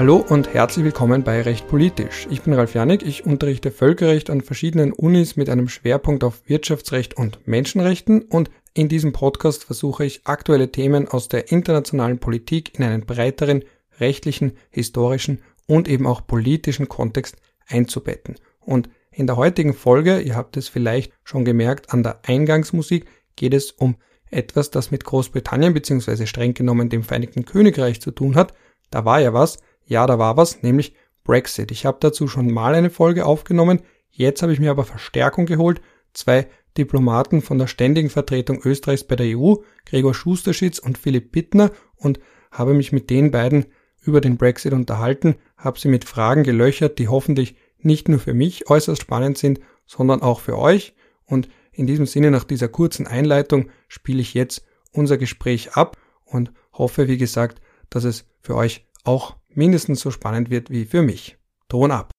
Hallo und herzlich willkommen bei Recht Politisch. Ich bin Ralf Janik, ich unterrichte Völkerrecht an verschiedenen Unis mit einem Schwerpunkt auf Wirtschaftsrecht und Menschenrechten und in diesem Podcast versuche ich aktuelle Themen aus der internationalen Politik in einen breiteren rechtlichen, historischen und eben auch politischen Kontext einzubetten. Und in der heutigen Folge, ihr habt es vielleicht schon gemerkt, an der Eingangsmusik geht es um etwas, das mit Großbritannien bzw. streng genommen dem Vereinigten Königreich zu tun hat. Da war ja was, ja, da war was, nämlich Brexit. Ich habe dazu schon mal eine Folge aufgenommen, jetzt habe ich mir aber Verstärkung geholt. Zwei Diplomaten von der ständigen Vertretung Österreichs bei der EU, Gregor Schusterschitz und Philipp Bittner, und habe mich mit den beiden über den Brexit unterhalten, habe sie mit Fragen gelöchert, die hoffentlich nicht nur für mich äußerst spannend sind, sondern auch für euch. Und in diesem Sinne, nach dieser kurzen Einleitung, spiele ich jetzt unser Gespräch ab und hoffe, wie gesagt, dass es für euch auch mindestens so spannend wird wie für mich. Ton ab.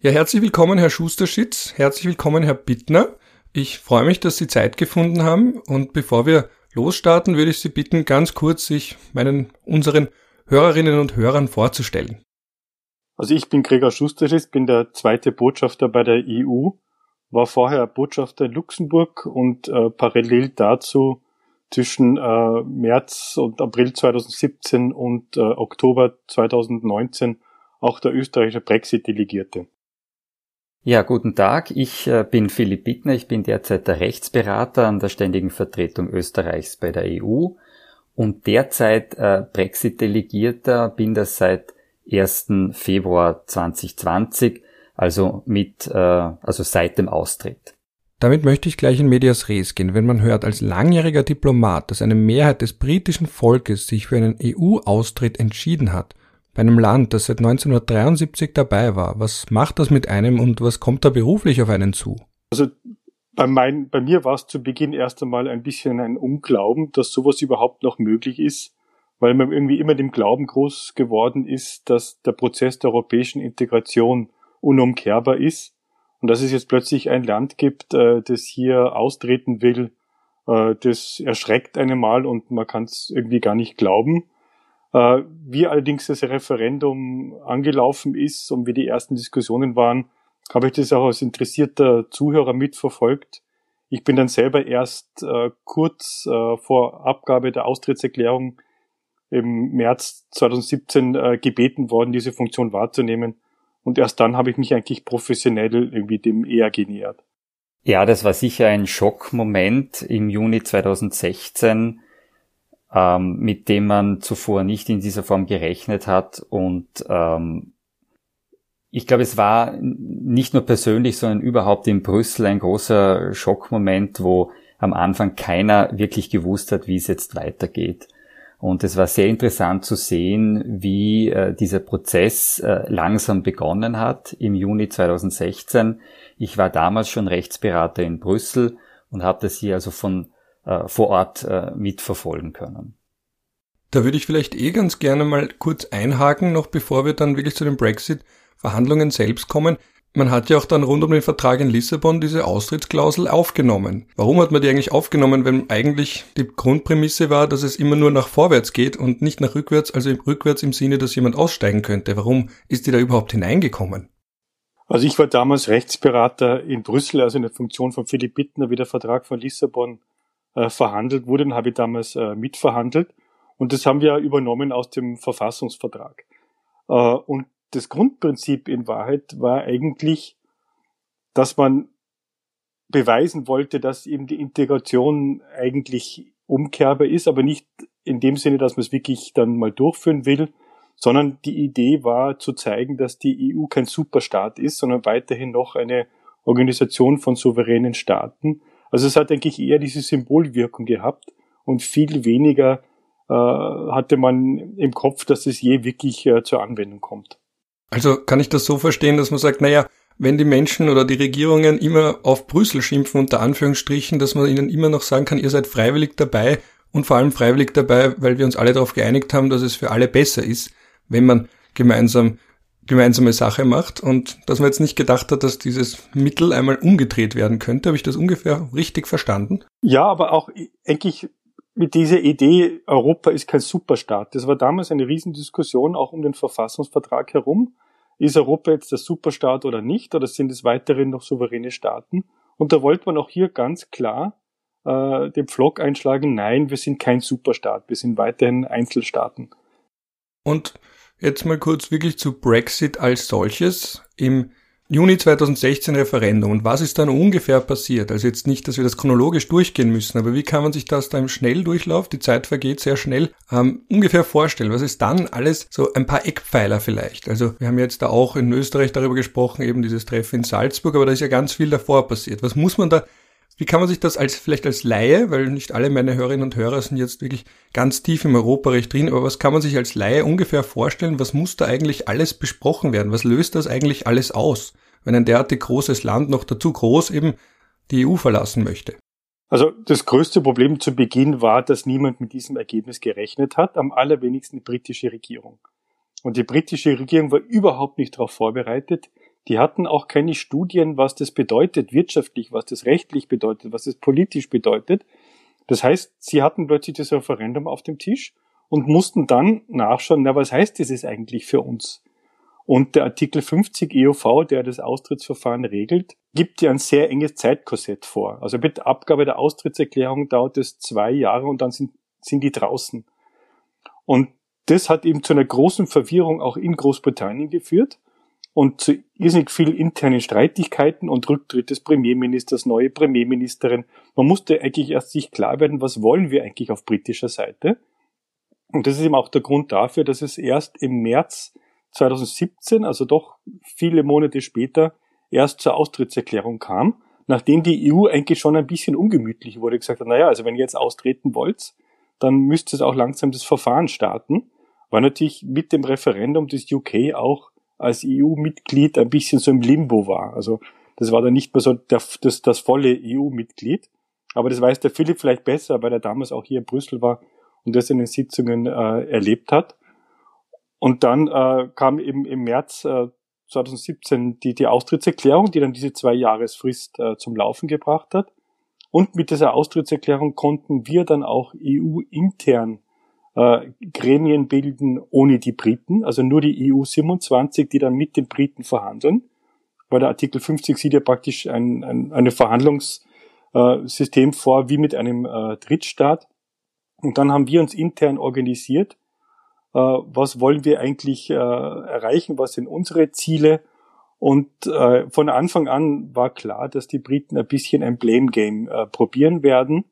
Ja, herzlich willkommen, Herr Schusterschitz. Herzlich willkommen, Herr Bittner. Ich freue mich, dass Sie Zeit gefunden haben. Und bevor wir losstarten, würde ich Sie bitten, ganz kurz sich meinen, unseren Hörerinnen und Hörern vorzustellen. Also ich bin Gregor Schusterschitz, bin der zweite Botschafter bei der EU, war vorher Botschafter in Luxemburg und äh, parallel dazu zwischen äh, März und April 2017 und äh, Oktober 2019 auch der österreichische Brexit-Delegierte. Ja, guten Tag. Ich äh, bin Philipp Bittner. Ich bin derzeit der Rechtsberater an der Ständigen Vertretung Österreichs bei der EU und derzeit äh, Brexit-Delegierter. Bin das seit 1. Februar 2020, also mit, äh, also seit dem Austritt. Damit möchte ich gleich in Medias Res gehen. Wenn man hört, als langjähriger Diplomat, dass eine Mehrheit des britischen Volkes sich für einen EU-Austritt entschieden hat, bei einem Land, das seit 1973 dabei war. Was macht das mit einem und was kommt da beruflich auf einen zu? Also bei, mein, bei mir war es zu Beginn erst einmal ein bisschen ein Unglauben, dass sowas überhaupt noch möglich ist, weil man irgendwie immer dem Glauben groß geworden ist, dass der Prozess der europäischen Integration unumkehrbar ist und dass es jetzt plötzlich ein Land gibt, äh, das hier austreten will, äh, das erschreckt einen mal und man kann es irgendwie gar nicht glauben. Äh, wie allerdings das Referendum angelaufen ist und wie die ersten Diskussionen waren, habe ich das auch als interessierter Zuhörer mitverfolgt. Ich bin dann selber erst kurz vor Abgabe der Austrittserklärung im März 2017 äh, gebeten worden, diese Funktion wahrzunehmen. Und erst dann habe ich mich eigentlich professionell irgendwie dem eher genähert. Ja, das war sicher ein Schockmoment im Juni 2016 ähm, mit dem man zuvor nicht in dieser Form gerechnet hat. Und ähm, ich glaube, es war nicht nur persönlich, sondern überhaupt in Brüssel ein großer Schockmoment, wo am Anfang keiner wirklich gewusst hat, wie es jetzt weitergeht. Und es war sehr interessant zu sehen, wie äh, dieser Prozess äh, langsam begonnen hat im Juni 2016. Ich war damals schon Rechtsberater in Brüssel und habe das hier also von äh, vor Ort äh, mitverfolgen können. Da würde ich vielleicht eh ganz gerne mal kurz einhaken, noch bevor wir dann wirklich zu den Brexit-Verhandlungen selbst kommen. Man hat ja auch dann rund um den Vertrag in Lissabon diese Austrittsklausel aufgenommen. Warum hat man die eigentlich aufgenommen, wenn eigentlich die Grundprämisse war, dass es immer nur nach vorwärts geht und nicht nach rückwärts, also rückwärts im Sinne, dass jemand aussteigen könnte? Warum ist die da überhaupt hineingekommen? Also ich war damals Rechtsberater in Brüssel, also in der Funktion von Philipp Bittner, wie der Vertrag von Lissabon äh, verhandelt wurde, den habe ich damals äh, mitverhandelt. Und das haben wir übernommen aus dem Verfassungsvertrag. Äh, und das Grundprinzip in Wahrheit war eigentlich, dass man beweisen wollte, dass eben die Integration eigentlich umkehrbar ist, aber nicht in dem Sinne, dass man es wirklich dann mal durchführen will, sondern die Idee war zu zeigen, dass die EU kein Superstaat ist, sondern weiterhin noch eine Organisation von souveränen Staaten also es hat eigentlich eher diese Symbolwirkung gehabt und viel weniger äh, hatte man im Kopf, dass es je wirklich äh, zur Anwendung kommt. Also kann ich das so verstehen, dass man sagt, naja, wenn die Menschen oder die Regierungen immer auf Brüssel schimpfen, unter Anführungsstrichen, dass man ihnen immer noch sagen kann, ihr seid freiwillig dabei und vor allem freiwillig dabei, weil wir uns alle darauf geeinigt haben, dass es für alle besser ist, wenn man gemeinsam gemeinsame Sache macht und dass man jetzt nicht gedacht hat, dass dieses Mittel einmal umgedreht werden könnte. Habe ich das ungefähr richtig verstanden? Ja, aber auch eigentlich mit dieser Idee, Europa ist kein Superstaat. Das war damals eine Riesendiskussion auch um den Verfassungsvertrag herum. Ist Europa jetzt der Superstaat oder nicht? Oder sind es weiterhin noch souveräne Staaten? Und da wollte man auch hier ganz klar äh, den Pflock einschlagen, nein, wir sind kein Superstaat, wir sind weiterhin Einzelstaaten. Und jetzt mal kurz wirklich zu Brexit als solches. Im Juni 2016 Referendum. Und was ist dann ungefähr passiert? Also jetzt nicht, dass wir das chronologisch durchgehen müssen, aber wie kann man sich das da im Schnelldurchlauf, die Zeit vergeht sehr schnell, ähm, ungefähr vorstellen? Was ist dann alles so ein paar Eckpfeiler vielleicht? Also wir haben jetzt da auch in Österreich darüber gesprochen, eben dieses Treffen in Salzburg, aber da ist ja ganz viel davor passiert. Was muss man da wie kann man sich das als vielleicht als Laie, weil nicht alle meine Hörerinnen und Hörer sind jetzt wirklich ganz tief im Europarecht drin, aber was kann man sich als Laie ungefähr vorstellen? Was muss da eigentlich alles besprochen werden? Was löst das eigentlich alles aus, wenn ein derartig großes Land noch dazu groß eben die EU verlassen möchte? Also das größte Problem zu Beginn war, dass niemand mit diesem Ergebnis gerechnet hat, am allerwenigsten die britische Regierung. Und die britische Regierung war überhaupt nicht darauf vorbereitet. Die hatten auch keine Studien, was das bedeutet wirtschaftlich, was das rechtlich bedeutet, was das politisch bedeutet. Das heißt, sie hatten plötzlich das Referendum auf dem Tisch und mussten dann nachschauen, na, was heißt dieses eigentlich für uns? Und der Artikel 50 EUV, der das Austrittsverfahren regelt, gibt ja ein sehr enges Zeitkorsett vor. Also mit Abgabe der Austrittserklärung dauert es zwei Jahre und dann sind, sind die draußen. Und das hat eben zu einer großen Verwirrung auch in Großbritannien geführt und zu irrsinnig viel internen Streitigkeiten und Rücktritt des Premierministers, neue Premierministerin. Man musste eigentlich erst sich klar werden, was wollen wir eigentlich auf britischer Seite. Und das ist eben auch der Grund dafür, dass es erst im März 2017, also doch viele Monate später, erst zur Austrittserklärung kam, nachdem die EU eigentlich schon ein bisschen ungemütlich wurde, gesagt hat, naja, also wenn ihr jetzt austreten wollt, dann müsst ihr auch langsam das Verfahren starten, weil natürlich mit dem Referendum des UK auch als EU-Mitglied ein bisschen so im Limbo war. Also das war dann nicht mehr so der, das, das volle EU-Mitglied. Aber das weiß der Philipp vielleicht besser, weil er damals auch hier in Brüssel war und das in den Sitzungen äh, erlebt hat. Und dann äh, kam eben im März äh, 2017 die, die Austrittserklärung, die dann diese zwei Jahresfrist äh, zum Laufen gebracht hat. Und mit dieser Austrittserklärung konnten wir dann auch EU-intern äh, Gremien bilden ohne die Briten, also nur die EU 27, die dann mit den Briten verhandeln, weil der Artikel 50 sieht ja praktisch ein, ein, eine Verhandlungssystem äh, vor wie mit einem äh, Drittstaat. Und dann haben wir uns intern organisiert, äh, was wollen wir eigentlich äh, erreichen, was sind unsere Ziele. Und von Anfang an war klar, dass die Briten ein bisschen ein Blame Game probieren werden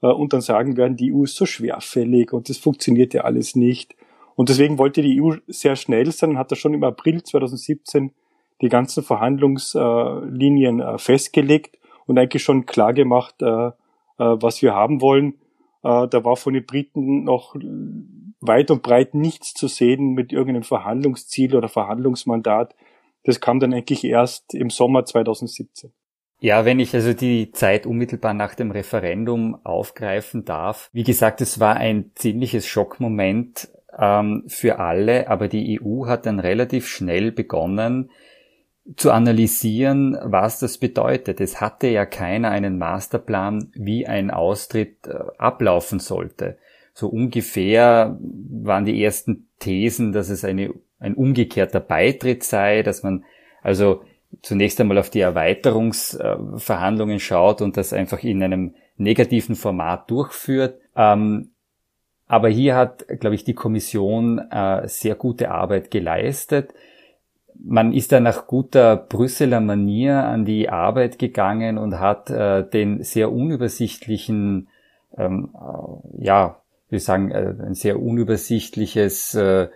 und dann sagen werden, die EU ist so schwerfällig und das funktioniert ja alles nicht. Und deswegen wollte die EU sehr schnell sein und hat da schon im April 2017 die ganzen Verhandlungslinien äh, festgelegt und eigentlich schon klar gemacht, äh, was wir haben wollen. Da war von den Briten noch weit und breit nichts zu sehen mit irgendeinem Verhandlungsziel oder Verhandlungsmandat. Das kam dann eigentlich erst im Sommer 2017. Ja, wenn ich also die Zeit unmittelbar nach dem Referendum aufgreifen darf. Wie gesagt, es war ein ziemliches Schockmoment ähm, für alle, aber die EU hat dann relativ schnell begonnen zu analysieren, was das bedeutet. Es hatte ja keiner einen Masterplan, wie ein Austritt äh, ablaufen sollte. So ungefähr waren die ersten Thesen, dass es eine, ein umgekehrter Beitritt sei, dass man also zunächst einmal auf die Erweiterungsverhandlungen schaut und das einfach in einem negativen Format durchführt. Ähm, aber hier hat, glaube ich, die Kommission äh, sehr gute Arbeit geleistet. Man ist da nach guter Brüsseler Manier an die Arbeit gegangen und hat äh, den sehr unübersichtlichen, ähm, äh, ja, wir sagen, ein sehr unübersichtliches, ja,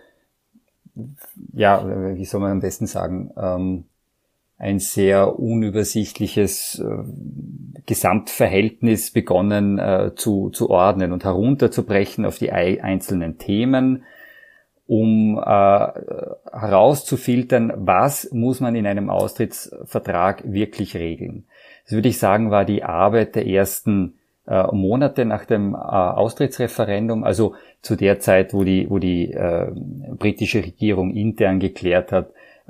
wie soll man am besten sagen, ähm, ein sehr unübersichtliches äh, Gesamtverhältnis begonnen äh, zu, zu ordnen und herunterzubrechen auf die einzelnen Themen, um äh, herauszufiltern, was muss man in einem Austrittsvertrag wirklich regeln. Das würde ich sagen, war die Arbeit der ersten äh, Monate nach dem äh, Austrittsreferendum, also zu der Zeit, wo die, wo die äh, britische Regierung intern geklärt hat,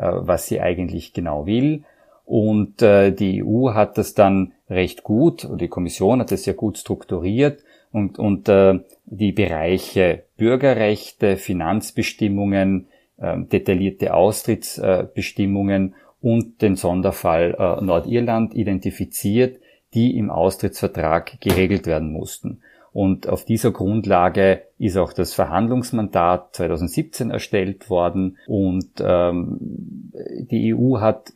was sie eigentlich genau will. Und äh, die EU hat das dann recht gut, oder die Kommission hat das sehr gut strukturiert und, und äh, die Bereiche Bürgerrechte, Finanzbestimmungen, äh, detaillierte Austrittsbestimmungen und den Sonderfall äh, Nordirland identifiziert, die im Austrittsvertrag geregelt werden mussten. Und auf dieser Grundlage ist auch das Verhandlungsmandat 2017 erstellt worden und ähm, die EU hat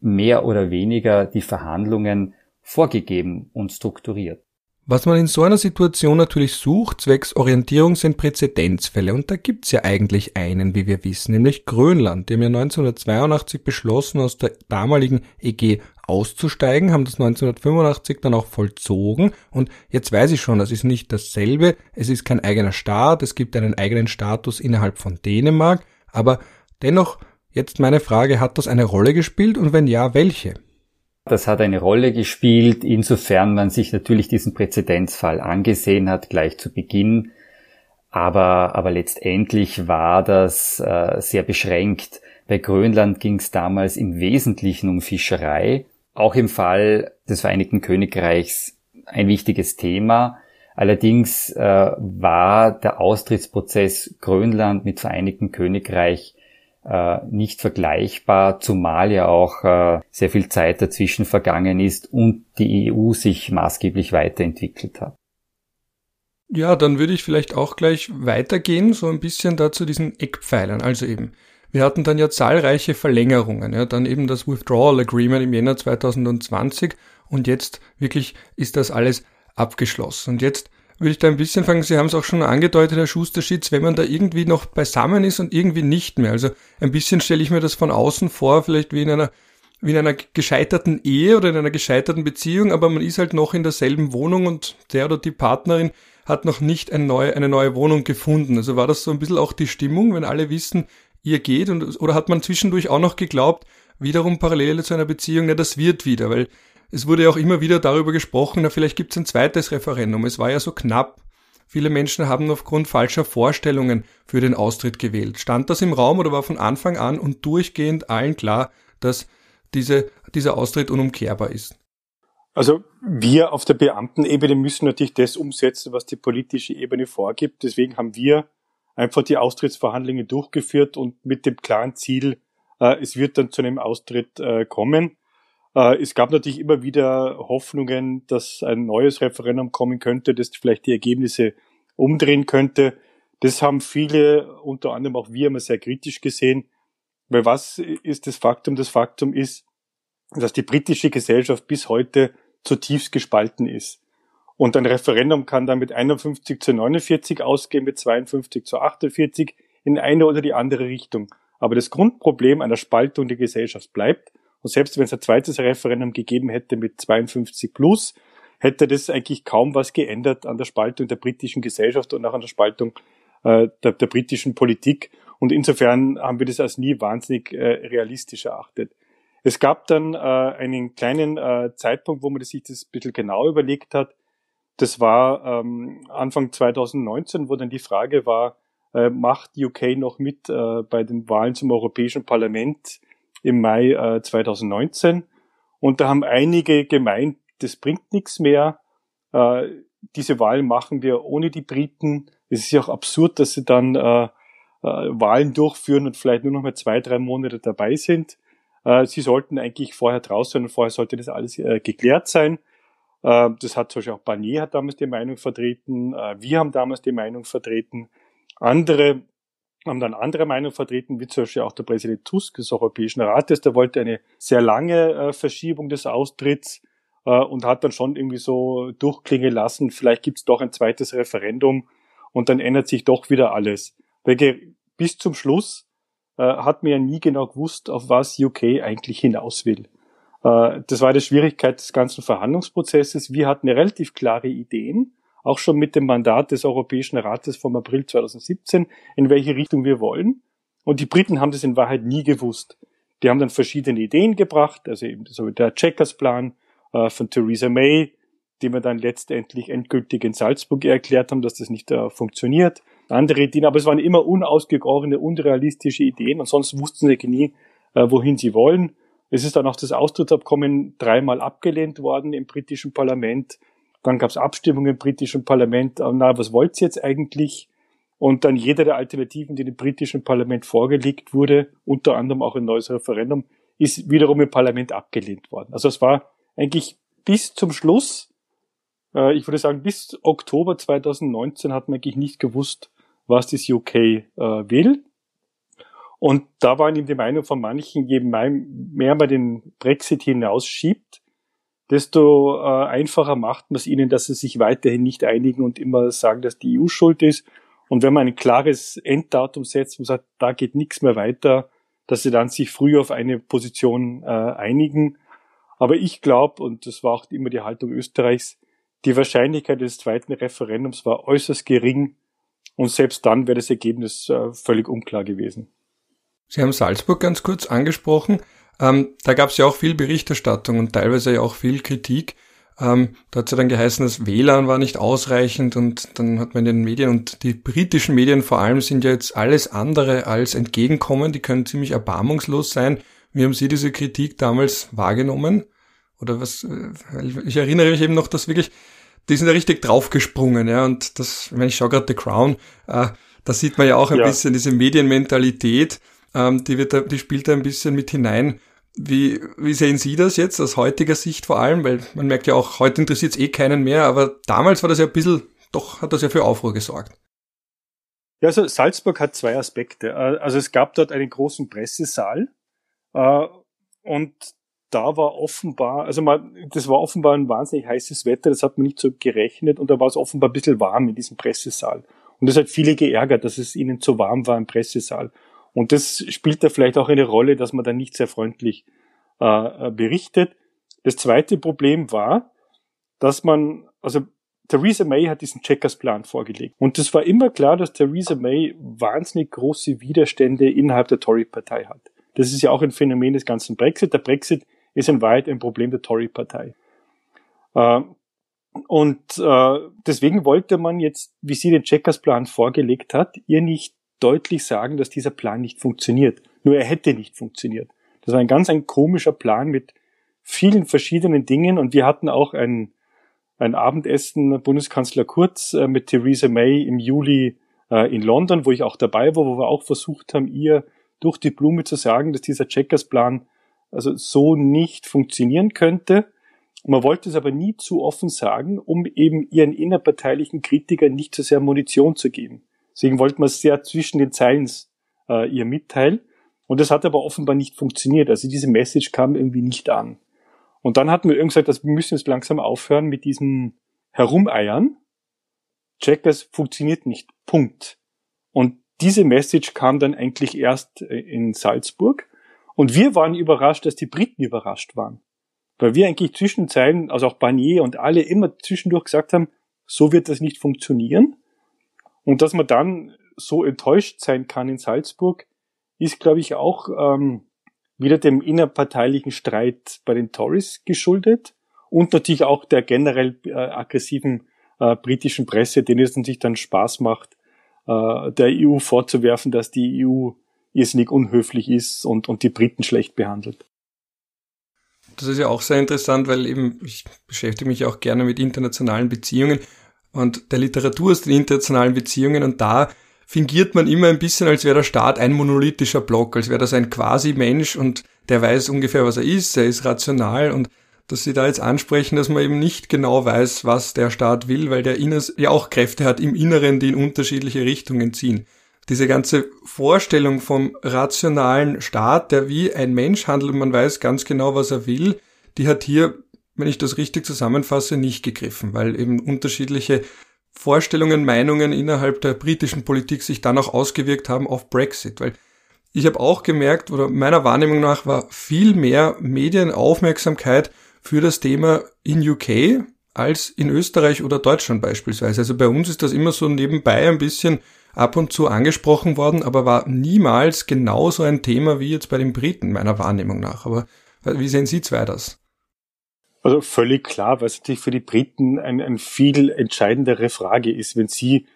mehr oder weniger die Verhandlungen vorgegeben und strukturiert. Was man in so einer Situation natürlich sucht, zwecks Orientierung, sind Präzedenzfälle. Und da gibt's ja eigentlich einen, wie wir wissen, nämlich Grönland. Die haben ja 1982 beschlossen, aus der damaligen EG auszusteigen, haben das 1985 dann auch vollzogen. Und jetzt weiß ich schon, das ist nicht dasselbe. Es ist kein eigener Staat. Es gibt einen eigenen Status innerhalb von Dänemark. Aber dennoch, jetzt meine Frage, hat das eine Rolle gespielt? Und wenn ja, welche? Das hat eine Rolle gespielt, insofern man sich natürlich diesen Präzedenzfall angesehen hat, gleich zu Beginn. Aber, aber letztendlich war das äh, sehr beschränkt. Bei Grönland ging es damals im Wesentlichen um Fischerei. Auch im Fall des Vereinigten Königreichs ein wichtiges Thema. Allerdings äh, war der Austrittsprozess Grönland mit Vereinigten Königreich äh, nicht vergleichbar, zumal ja auch äh, sehr viel Zeit dazwischen vergangen ist und die EU sich maßgeblich weiterentwickelt hat. Ja, dann würde ich vielleicht auch gleich weitergehen, so ein bisschen da zu diesen Eckpfeilern. Also eben, wir hatten dann ja zahlreiche Verlängerungen, ja, dann eben das Withdrawal Agreement im Jänner 2020 und jetzt wirklich ist das alles abgeschlossen. Und jetzt würde ich da ein bisschen fangen, Sie haben es auch schon angedeutet, Herr Schusterschitz, wenn man da irgendwie noch beisammen ist und irgendwie nicht mehr. Also ein bisschen stelle ich mir das von außen vor, vielleicht wie in einer wie in einer gescheiterten Ehe oder in einer gescheiterten Beziehung, aber man ist halt noch in derselben Wohnung und der oder die Partnerin hat noch nicht eine neue, eine neue Wohnung gefunden. Also war das so ein bisschen auch die Stimmung, wenn alle wissen, ihr geht und, oder hat man zwischendurch auch noch geglaubt, wiederum parallel zu einer Beziehung, na, das wird wieder, weil es wurde ja auch immer wieder darüber gesprochen, na, vielleicht gibt es ein zweites Referendum. Es war ja so knapp. Viele Menschen haben aufgrund falscher Vorstellungen für den Austritt gewählt. Stand das im Raum oder war von Anfang an und durchgehend allen klar, dass diese, dieser Austritt unumkehrbar ist? Also wir auf der Beamtenebene müssen natürlich das umsetzen, was die politische Ebene vorgibt. Deswegen haben wir einfach die Austrittsverhandlungen durchgeführt und mit dem klaren Ziel, äh, es wird dann zu einem Austritt äh, kommen. Äh, es gab natürlich immer wieder Hoffnungen, dass ein neues Referendum kommen könnte, das vielleicht die Ergebnisse umdrehen könnte. Das haben viele, unter anderem auch wir, immer sehr kritisch gesehen. Weil was ist das Faktum? Das Faktum ist, dass die britische Gesellschaft bis heute zutiefst gespalten ist. Und ein Referendum kann dann mit 51 zu 49 ausgehen, mit 52 zu 48 in eine oder die andere Richtung. Aber das Grundproblem einer Spaltung der Gesellschaft bleibt. Und selbst wenn es ein zweites Referendum gegeben hätte mit 52 plus, hätte das eigentlich kaum was geändert an der Spaltung der britischen Gesellschaft und auch an der Spaltung äh, der, der, britischen Politik. Und insofern haben wir das als nie wahnsinnig äh, realistisch erachtet. Es gab dann äh, einen kleinen äh, Zeitpunkt, wo man sich das ein bisschen genau überlegt hat. Das war ähm, Anfang 2019, wo dann die Frage war, äh, macht UK noch mit äh, bei den Wahlen zum Europäischen Parlament im Mai äh, 2019. Und da haben einige gemeint, das bringt nichts mehr. Äh, diese Wahlen machen wir ohne die Briten. Es ist ja auch absurd, dass sie dann äh, äh, Wahlen durchführen und vielleicht nur noch mal zwei, drei Monate dabei sind. Äh, sie sollten eigentlich vorher draußen und vorher sollte das alles äh, geklärt sein. Äh, das hat zum Beispiel auch Barnier hat damals die Meinung vertreten. Äh, wir haben damals die Meinung vertreten. Andere haben dann andere Meinungen vertreten, wie zum Beispiel auch der Präsident Tusk des Europäischen Rates, der wollte eine sehr lange äh, Verschiebung des Austritts und hat dann schon irgendwie so durchklingen lassen, vielleicht gibt's doch ein zweites Referendum und dann ändert sich doch wieder alles. Bis zum Schluss hat man ja nie genau gewusst, auf was UK eigentlich hinaus will. Äh, das war die Schwierigkeit des ganzen Verhandlungsprozesses. Wir hatten relativ klare Ideen, auch schon mit dem Mandat des Europäischen Rates vom April 2017, in welche Richtung wir wollen. Und die Briten haben das in Wahrheit nie gewusst. Die haben dann verschiedene Ideen gebracht, also eben so der Checkers-Plan äh, von Theresa May, die wir dann letztendlich endgültig in Salzburg erklärt haben, dass das nicht äh, funktioniert. Andere Ideen, aber es waren immer unausgegorene, unrealistische Ideen und sonst wussten sie nie, wohin sie wollen. Es ist dann auch das Austrittsabkommen dreimal abgelehnt worden im britischen Parlament. Dann gab es Abstimmungen im britischen Parlament, ah, na, was wollt ihr jetzt eigentlich? Und dann jede der Alternativen, die dem britischen Parlament vorgelegt wurde, unter anderem auch ein neues Referendum, ist wiederum im Parlament abgelehnt worden. Also es war eigentlich bis zum Schluss, äh, ich würde sagen, bis Oktober 2019 hat man eigentlich nicht gewusst, was das UK äh, will. Und da war ihm die Meinung von manchen, je mehr man den Brexit hinausschiebt, desto äh, einfacher macht man es ihnen, dass sie sich weiterhin nicht einigen und immer sagen, dass die EU schuld ist. Und wenn man ein klares Enddatum setzt und sagt, da geht nichts mehr weiter, dass sie dann sich früh auf eine Position äh, einigen. Aber ich glaube, und das war auch immer die Haltung Österreichs, die Wahrscheinlichkeit des zweiten Referendums war äußerst gering und selbst dann wäre das Ergebnis äh, völlig unklar gewesen. Sie haben Salzburg ganz kurz angesprochen. Ähm, da gab es ja auch viel Berichterstattung und teilweise ja auch viel Kritik. Ähm, da hat es ja dann geheißen, das WLAN war nicht ausreichend und dann hat man in den Medien und die britischen Medien vor allem sind ja jetzt alles andere als entgegenkommen. Die können ziemlich erbarmungslos sein. Wie haben Sie diese Kritik damals wahrgenommen? Oder was? Äh, ich erinnere mich eben noch, dass wirklich, die sind ja richtig draufgesprungen, ja. Und das, wenn ich schaue gerade The Crown, äh, da sieht man ja auch ein ja. bisschen diese Medienmentalität, ähm, die wird, die spielt da ein bisschen mit hinein. Wie, wie sehen Sie das jetzt aus heutiger Sicht vor allem? Weil man merkt ja auch, heute interessiert es eh keinen mehr, aber damals war das ja ein bisschen, doch hat das ja für Aufruhr gesorgt. Ja, also Salzburg hat zwei Aspekte. Äh, also es gab dort einen großen Pressesaal äh, und da war offenbar, also man, das war offenbar ein wahnsinnig heißes Wetter, das hat man nicht so gerechnet und da war es offenbar ein bisschen warm in diesem Pressesaal. Und das hat viele geärgert, dass es ihnen zu warm war im Pressesaal. Und das spielt da vielleicht auch eine Rolle, dass man da nicht sehr freundlich äh, äh, berichtet. Das zweite Problem war, dass man, also Theresa May hat diesen Checkers-Plan vorgelegt. Und es war immer klar, dass Theresa May wahnsinnig große Widerstände innerhalb der Tory-Partei hat. Das ist ja auch ein Phänomen des ganzen Brexit. Der Brexit ist in Wahrheit ein Problem der Tory-Partei. Äh, und äh, deswegen wollte man jetzt, wie sie den Checkers-Plan vorgelegt hat, ihr nicht deutlich sagen, dass dieser Plan nicht funktioniert. Nur er hätte nicht funktioniert. Das war ein ganz ein komischer Plan mit vielen verschiedenen Dingen und wir hatten auch ein, ein Abendessen Bundeskanzler Kurz äh, mit Theresa May im Juli äh, in London, wo ich auch dabei war, wo wir auch versucht haben, ihr durch die Blume zu sagen, dass dieser Checkers-Plan also so nicht funktionieren könnte. Man wollte es aber nie zu offen sagen, um eben ihren innerparteilichen Kritikern nicht zu sehr Munition zu geben. Deswegen wollte man es sehr zwischen den Zeilen äh, ihr mitteilen. Und das hat aber offenbar nicht funktioniert. Also diese Message kam irgendwie nicht an. Und dann hatten wir irgendwie gesagt, dass wir müssen jetzt langsam aufhören mit diesem Herumeiern. Checkers funktioniert nicht. Punkt. Und diese Message kam dann eigentlich erst äh, in Salzburg. Und wir waren überrascht, dass die Briten überrascht waren. Weil wir eigentlich zwischen Zeilen, also auch Barnier und alle immer zwischendurch gesagt haben, so wird das nicht funktionieren. Und dass man dann so enttäuscht sein kann in Salzburg, ist, glaube ich, auch ähm, wieder dem innerparteilichen Streit bei den Tories geschuldet und natürlich auch der generell äh, aggressiven äh, britischen Presse, denen es natürlich dann Spaß macht, äh, der EU vorzuwerfen, dass die EU irrsinnig unhöflich ist und, und die Briten schlecht behandelt. Das ist ja auch sehr interessant, weil eben ich beschäftige mich auch gerne mit internationalen Beziehungen und der Literatur aus den internationalen Beziehungen und da fingiert man immer ein bisschen, als wäre der Staat ein monolithischer Block, als wäre das ein Quasi-Mensch und der weiß ungefähr, was er ist, er ist rational und dass Sie da jetzt ansprechen, dass man eben nicht genau weiß, was der Staat will, weil der Inners ja auch Kräfte hat im Inneren, die in unterschiedliche Richtungen ziehen. Diese ganze Vorstellung vom rationalen Staat, der wie ein Mensch handelt und man weiß ganz genau, was er will, die hat hier wenn ich das richtig zusammenfasse, nicht gegriffen, weil eben unterschiedliche Vorstellungen, Meinungen innerhalb der britischen Politik sich dann auch ausgewirkt haben auf Brexit, weil ich habe auch gemerkt, oder meiner Wahrnehmung nach war viel mehr Medienaufmerksamkeit für das Thema in UK als in Österreich oder Deutschland beispielsweise. Also bei uns ist das immer so nebenbei ein bisschen ab und zu angesprochen worden, aber war niemals genauso ein Thema wie jetzt bei den Briten, meiner Wahrnehmung nach. Aber wie sehen Sie zwei das? Also völlig klar, weil es natürlich für die Briten ein, ein viel entscheidendere Frage ist, wenn sie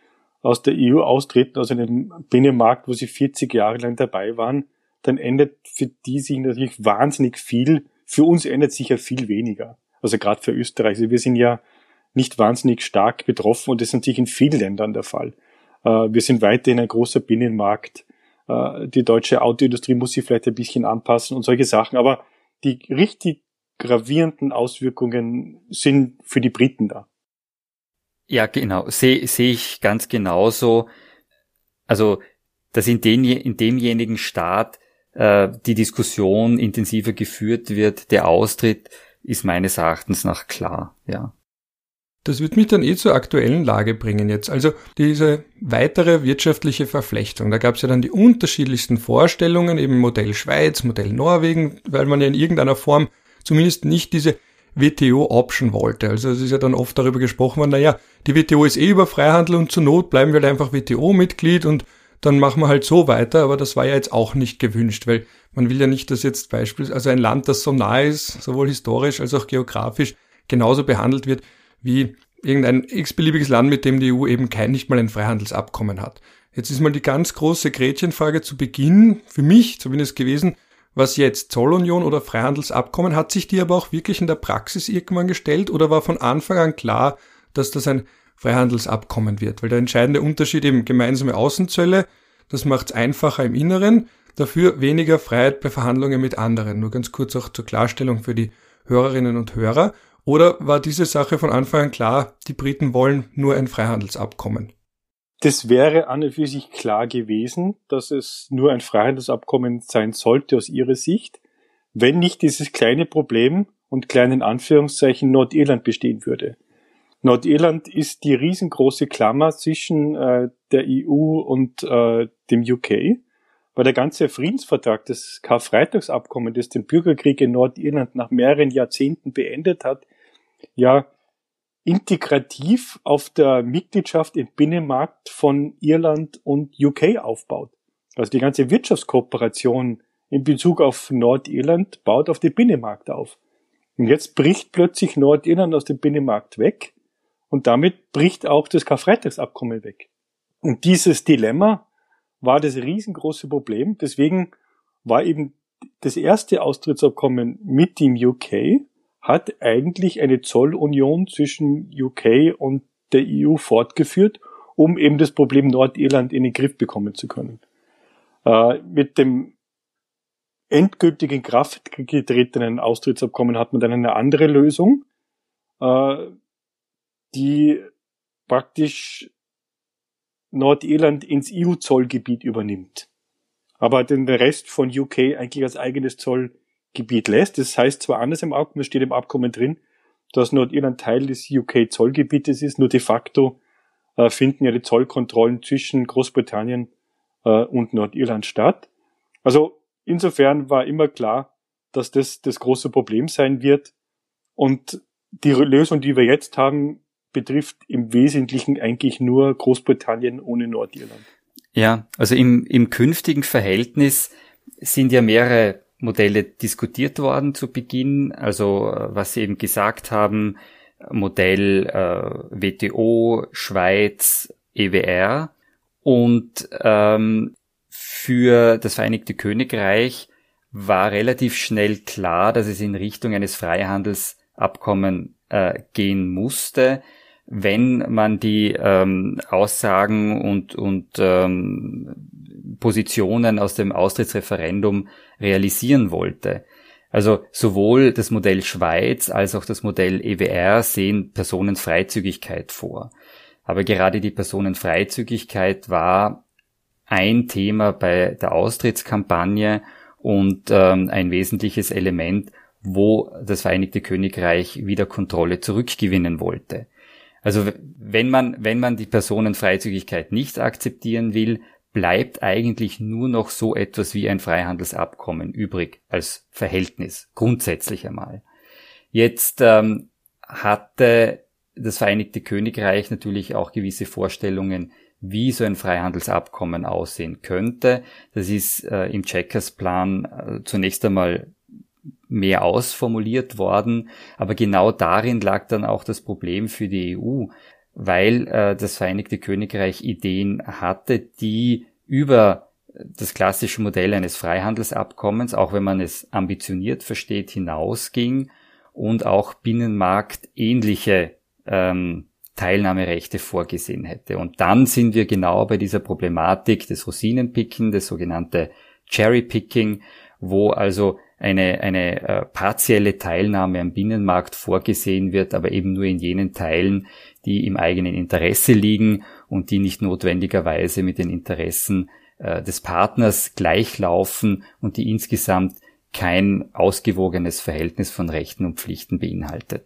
aus der EU austreten, aus einem Binnenmarkt, wo sie 40 Jahre lang dabei waren, dann ändert für die sich natürlich wahnsinnig viel. Für uns ändert sich ja viel weniger. Also gerade für Österreich. Also wir sind ja nicht wahnsinnig stark betroffen und das ist natürlich in vielen Ländern der Fall. Äh, wir sind weiterhin ein großer Binnenmarkt. Äh, die deutsche Autoindustrie muss sich vielleicht ein bisschen anpassen und solche Sachen, aber die richtig gravierenden Auswirkungen sind für die Briten da. Ja, genau. Sehe seh ich ganz genauso. Also, dass in, den, in demjenigen Staat äh, die Diskussion intensiver geführt wird, der Austritt, ist meines Erachtens nach klar, ja. Das wird mich dann eh zur aktuellen Lage bringen jetzt. Also diese weitere wirtschaftliche Verflechtung. Da gab es ja dann die unterschiedlichsten Vorstellungen, eben Modell Schweiz, Modell Norwegen, weil man ja in irgendeiner Form zumindest nicht diese WTO-Option wollte. Also es ist ja dann oft darüber gesprochen worden, naja, die WTO ist eh über Freihandel und zur Not bleiben wir halt einfach WTO-Mitglied und dann machen wir halt so weiter, aber das war ja jetzt auch nicht gewünscht, weil man will ja nicht, dass jetzt beispielsweise also ein Land, das so nah ist, sowohl historisch als auch geografisch, genauso behandelt wird wie irgendein x-beliebiges Land, mit dem die EU eben kein, nicht mal ein Freihandelsabkommen hat. Jetzt ist mal die ganz große Gretchenfrage zu Beginn, für mich zumindest gewesen, was jetzt Zollunion oder Freihandelsabkommen, hat sich die aber auch wirklich in der Praxis irgendwann gestellt oder war von Anfang an klar, dass das ein Freihandelsabkommen wird? Weil der entscheidende Unterschied eben gemeinsame Außenzölle, das macht es einfacher im Inneren, dafür weniger Freiheit bei Verhandlungen mit anderen. Nur ganz kurz auch zur Klarstellung für die Hörerinnen und Hörer. Oder war diese Sache von Anfang an klar, die Briten wollen nur ein Freihandelsabkommen? Das wäre an und für sich klar gewesen, dass es nur ein Freihandelsabkommen sein sollte aus ihrer Sicht, wenn nicht dieses kleine Problem und kleinen Anführungszeichen Nordirland bestehen würde. Nordirland ist die riesengroße Klammer zwischen äh, der EU und äh, dem UK, weil der ganze Friedensvertrag, das Karfreitagsabkommen, das den Bürgerkrieg in Nordirland nach mehreren Jahrzehnten beendet hat, ja integrativ auf der Mitgliedschaft im Binnenmarkt von Irland und UK aufbaut. Also die ganze Wirtschaftskooperation in Bezug auf Nordirland baut auf den Binnenmarkt auf. Und jetzt bricht plötzlich Nordirland aus dem Binnenmarkt weg und damit bricht auch das Karfreitagsabkommen weg. Und dieses Dilemma war das riesengroße Problem. Deswegen war eben das erste Austrittsabkommen mit dem UK hat eigentlich eine Zollunion zwischen UK und der EU fortgeführt, um eben das Problem Nordirland in den Griff bekommen zu können. Äh, mit dem endgültigen Kraft getretenen Austrittsabkommen hat man dann eine andere Lösung, äh, die praktisch Nordirland ins EU-Zollgebiet übernimmt. Aber den Rest von UK eigentlich als eigenes Zoll Gebiet lässt. Das heißt zwar anders im Abkommen, es steht im Abkommen drin, dass Nordirland Teil des UK-Zollgebietes ist, nur de facto äh, finden ja die Zollkontrollen zwischen Großbritannien äh, und Nordirland statt. Also insofern war immer klar, dass das das große Problem sein wird. Und die Lösung, die wir jetzt haben, betrifft im Wesentlichen eigentlich nur Großbritannien ohne Nordirland. Ja, also im, im künftigen Verhältnis sind ja mehrere Modelle diskutiert worden zu Beginn. Also was Sie eben gesagt haben, Modell äh, WTO, Schweiz, EWR. Und ähm, für das Vereinigte Königreich war relativ schnell klar, dass es in Richtung eines Freihandelsabkommen äh, gehen musste, wenn man die ähm, Aussagen und, und ähm, Positionen aus dem Austrittsreferendum realisieren wollte. Also sowohl das Modell Schweiz als auch das Modell EWR sehen Personenfreizügigkeit vor. Aber gerade die Personenfreizügigkeit war ein Thema bei der Austrittskampagne und ähm, ein wesentliches Element, wo das Vereinigte Königreich wieder Kontrolle zurückgewinnen wollte. Also wenn man, wenn man die Personenfreizügigkeit nicht akzeptieren will, bleibt eigentlich nur noch so etwas wie ein Freihandelsabkommen übrig als Verhältnis, grundsätzlich einmal. Jetzt ähm, hatte das Vereinigte Königreich natürlich auch gewisse Vorstellungen, wie so ein Freihandelsabkommen aussehen könnte. Das ist äh, im Checkers-Plan äh, zunächst einmal mehr ausformuliert worden, aber genau darin lag dann auch das Problem für die EU, weil äh, das Vereinigte Königreich Ideen hatte, die über das klassische Modell eines Freihandelsabkommens, auch wenn man es ambitioniert versteht, hinausging und auch Binnenmarkt ähnliche ähm, Teilnahmerechte vorgesehen hätte. Und dann sind wir genau bei dieser Problematik des Rosinenpicken, das sogenannte Cherrypicking, wo also eine, eine äh, partielle Teilnahme am Binnenmarkt vorgesehen wird, aber eben nur in jenen Teilen, die im eigenen Interesse liegen und die nicht notwendigerweise mit den Interessen äh, des Partners gleichlaufen und die insgesamt kein ausgewogenes Verhältnis von Rechten und Pflichten beinhaltet.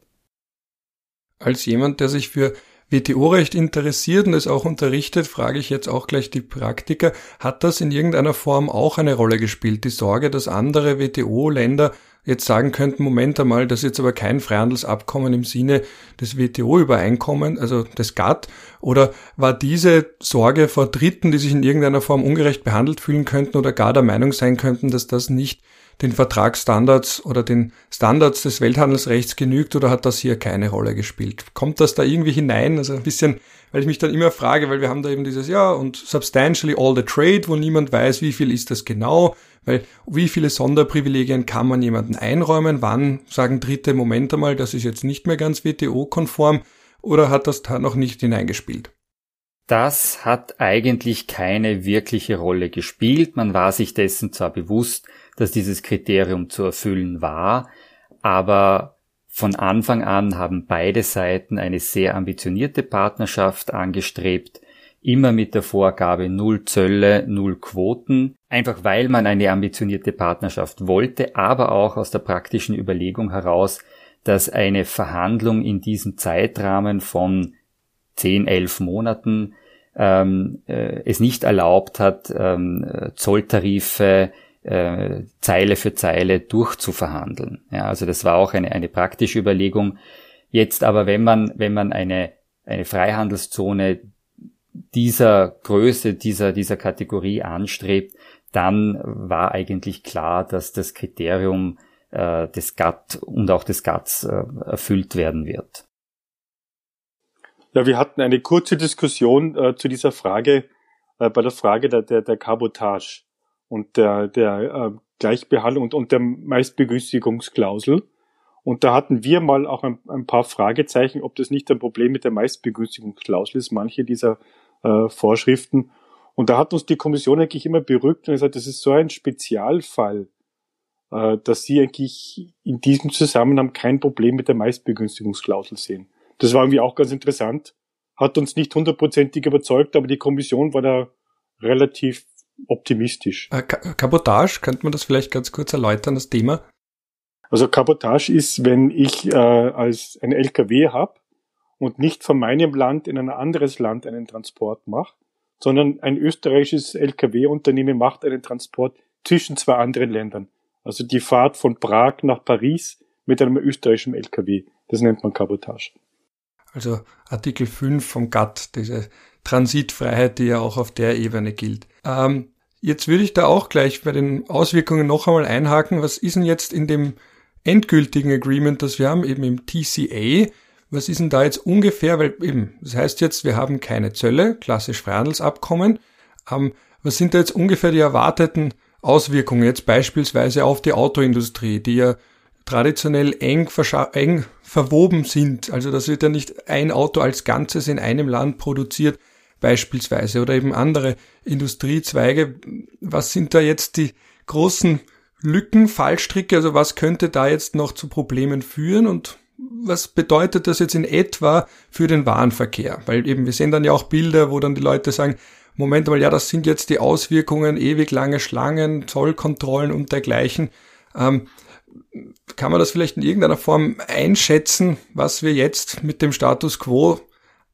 Als jemand, der sich für WTO-Recht interessiert und es auch unterrichtet, frage ich jetzt auch gleich die Praktiker, hat das in irgendeiner Form auch eine Rolle gespielt? Die Sorge, dass andere WTO-Länder jetzt sagen könnten, Moment einmal, das ist jetzt aber kein Freihandelsabkommen im Sinne des WTO-Übereinkommen, also des GATT, oder war diese Sorge vor Dritten, die sich in irgendeiner Form ungerecht behandelt fühlen könnten oder gar der Meinung sein könnten, dass das nicht den Vertragsstandards oder den Standards des Welthandelsrechts genügt oder hat das hier keine Rolle gespielt? Kommt das da irgendwie hinein? Also ein bisschen, weil ich mich dann immer frage, weil wir haben da eben dieses ja und substantially all the trade, wo niemand weiß, wie viel ist das genau, weil wie viele Sonderprivilegien kann man jemanden einräumen? Wann sagen Dritte, Moment einmal, das ist jetzt nicht mehr ganz WTO-konform oder hat das da noch nicht hineingespielt? Das hat eigentlich keine wirkliche Rolle gespielt. Man war sich dessen zwar bewusst, dass dieses Kriterium zu erfüllen war, aber von Anfang an haben beide Seiten eine sehr ambitionierte Partnerschaft angestrebt, immer mit der Vorgabe null Zölle, null Quoten, einfach weil man eine ambitionierte Partnerschaft wollte, aber auch aus der praktischen Überlegung heraus, dass eine Verhandlung in diesem Zeitrahmen von 10, 11 Monaten ähm, äh, es nicht erlaubt hat, ähm, Zolltarife äh, Zeile für Zeile durchzuverhandeln. Ja, also das war auch eine, eine praktische Überlegung. Jetzt aber, wenn man, wenn man eine, eine Freihandelszone dieser Größe, dieser, dieser Kategorie anstrebt, dann war eigentlich klar, dass das Kriterium äh, des GATT und auch des GATTs äh, erfüllt werden wird. Ja, wir hatten eine kurze Diskussion äh, zu dieser Frage, äh, bei der Frage der, der, der Cabotage und der, der äh, Gleichbehandlung und, und der Meistbegünstigungsklausel. Und da hatten wir mal auch ein, ein, paar Fragezeichen, ob das nicht ein Problem mit der Meistbegünstigungsklausel ist, manche dieser äh, Vorschriften. Und da hat uns die Kommission eigentlich immer berückt und gesagt, das ist so ein Spezialfall, äh, dass sie eigentlich in diesem Zusammenhang kein Problem mit der Meistbegünstigungsklausel sehen. Das war irgendwie auch ganz interessant. Hat uns nicht hundertprozentig überzeugt, aber die Kommission war da relativ optimistisch. Äh, Kabotage, könnte man das vielleicht ganz kurz erläutern, das Thema? Also Kabotage ist, wenn ich äh, als ein LKW habe und nicht von meinem Land in ein anderes Land einen Transport mache, sondern ein österreichisches LKW-Unternehmen macht einen Transport zwischen zwei anderen Ländern. Also die Fahrt von Prag nach Paris mit einem österreichischen LKW. Das nennt man Kabotage. Also Artikel 5 vom GATT, diese Transitfreiheit, die ja auch auf der Ebene gilt. Ähm, jetzt würde ich da auch gleich bei den Auswirkungen noch einmal einhaken. Was ist denn jetzt in dem endgültigen Agreement, das wir haben, eben im TCA? Was ist denn da jetzt ungefähr? Weil eben, das heißt jetzt, wir haben keine Zölle, klassisch Freihandelsabkommen. Ähm, was sind da jetzt ungefähr die erwarteten Auswirkungen jetzt beispielsweise auf die Autoindustrie, die ja traditionell eng, eng verwoben sind. Also das wird ja nicht ein Auto als Ganzes in einem Land produziert, beispielsweise, oder eben andere Industriezweige. Was sind da jetzt die großen Lücken, Fallstricke? Also was könnte da jetzt noch zu Problemen führen und was bedeutet das jetzt in etwa für den Warenverkehr? Weil eben, wir sehen dann ja auch Bilder, wo dann die Leute sagen, Moment mal, ja, das sind jetzt die Auswirkungen, ewig lange Schlangen, Zollkontrollen und dergleichen. Ähm, kann man das vielleicht in irgendeiner Form einschätzen, was wir jetzt mit dem Status quo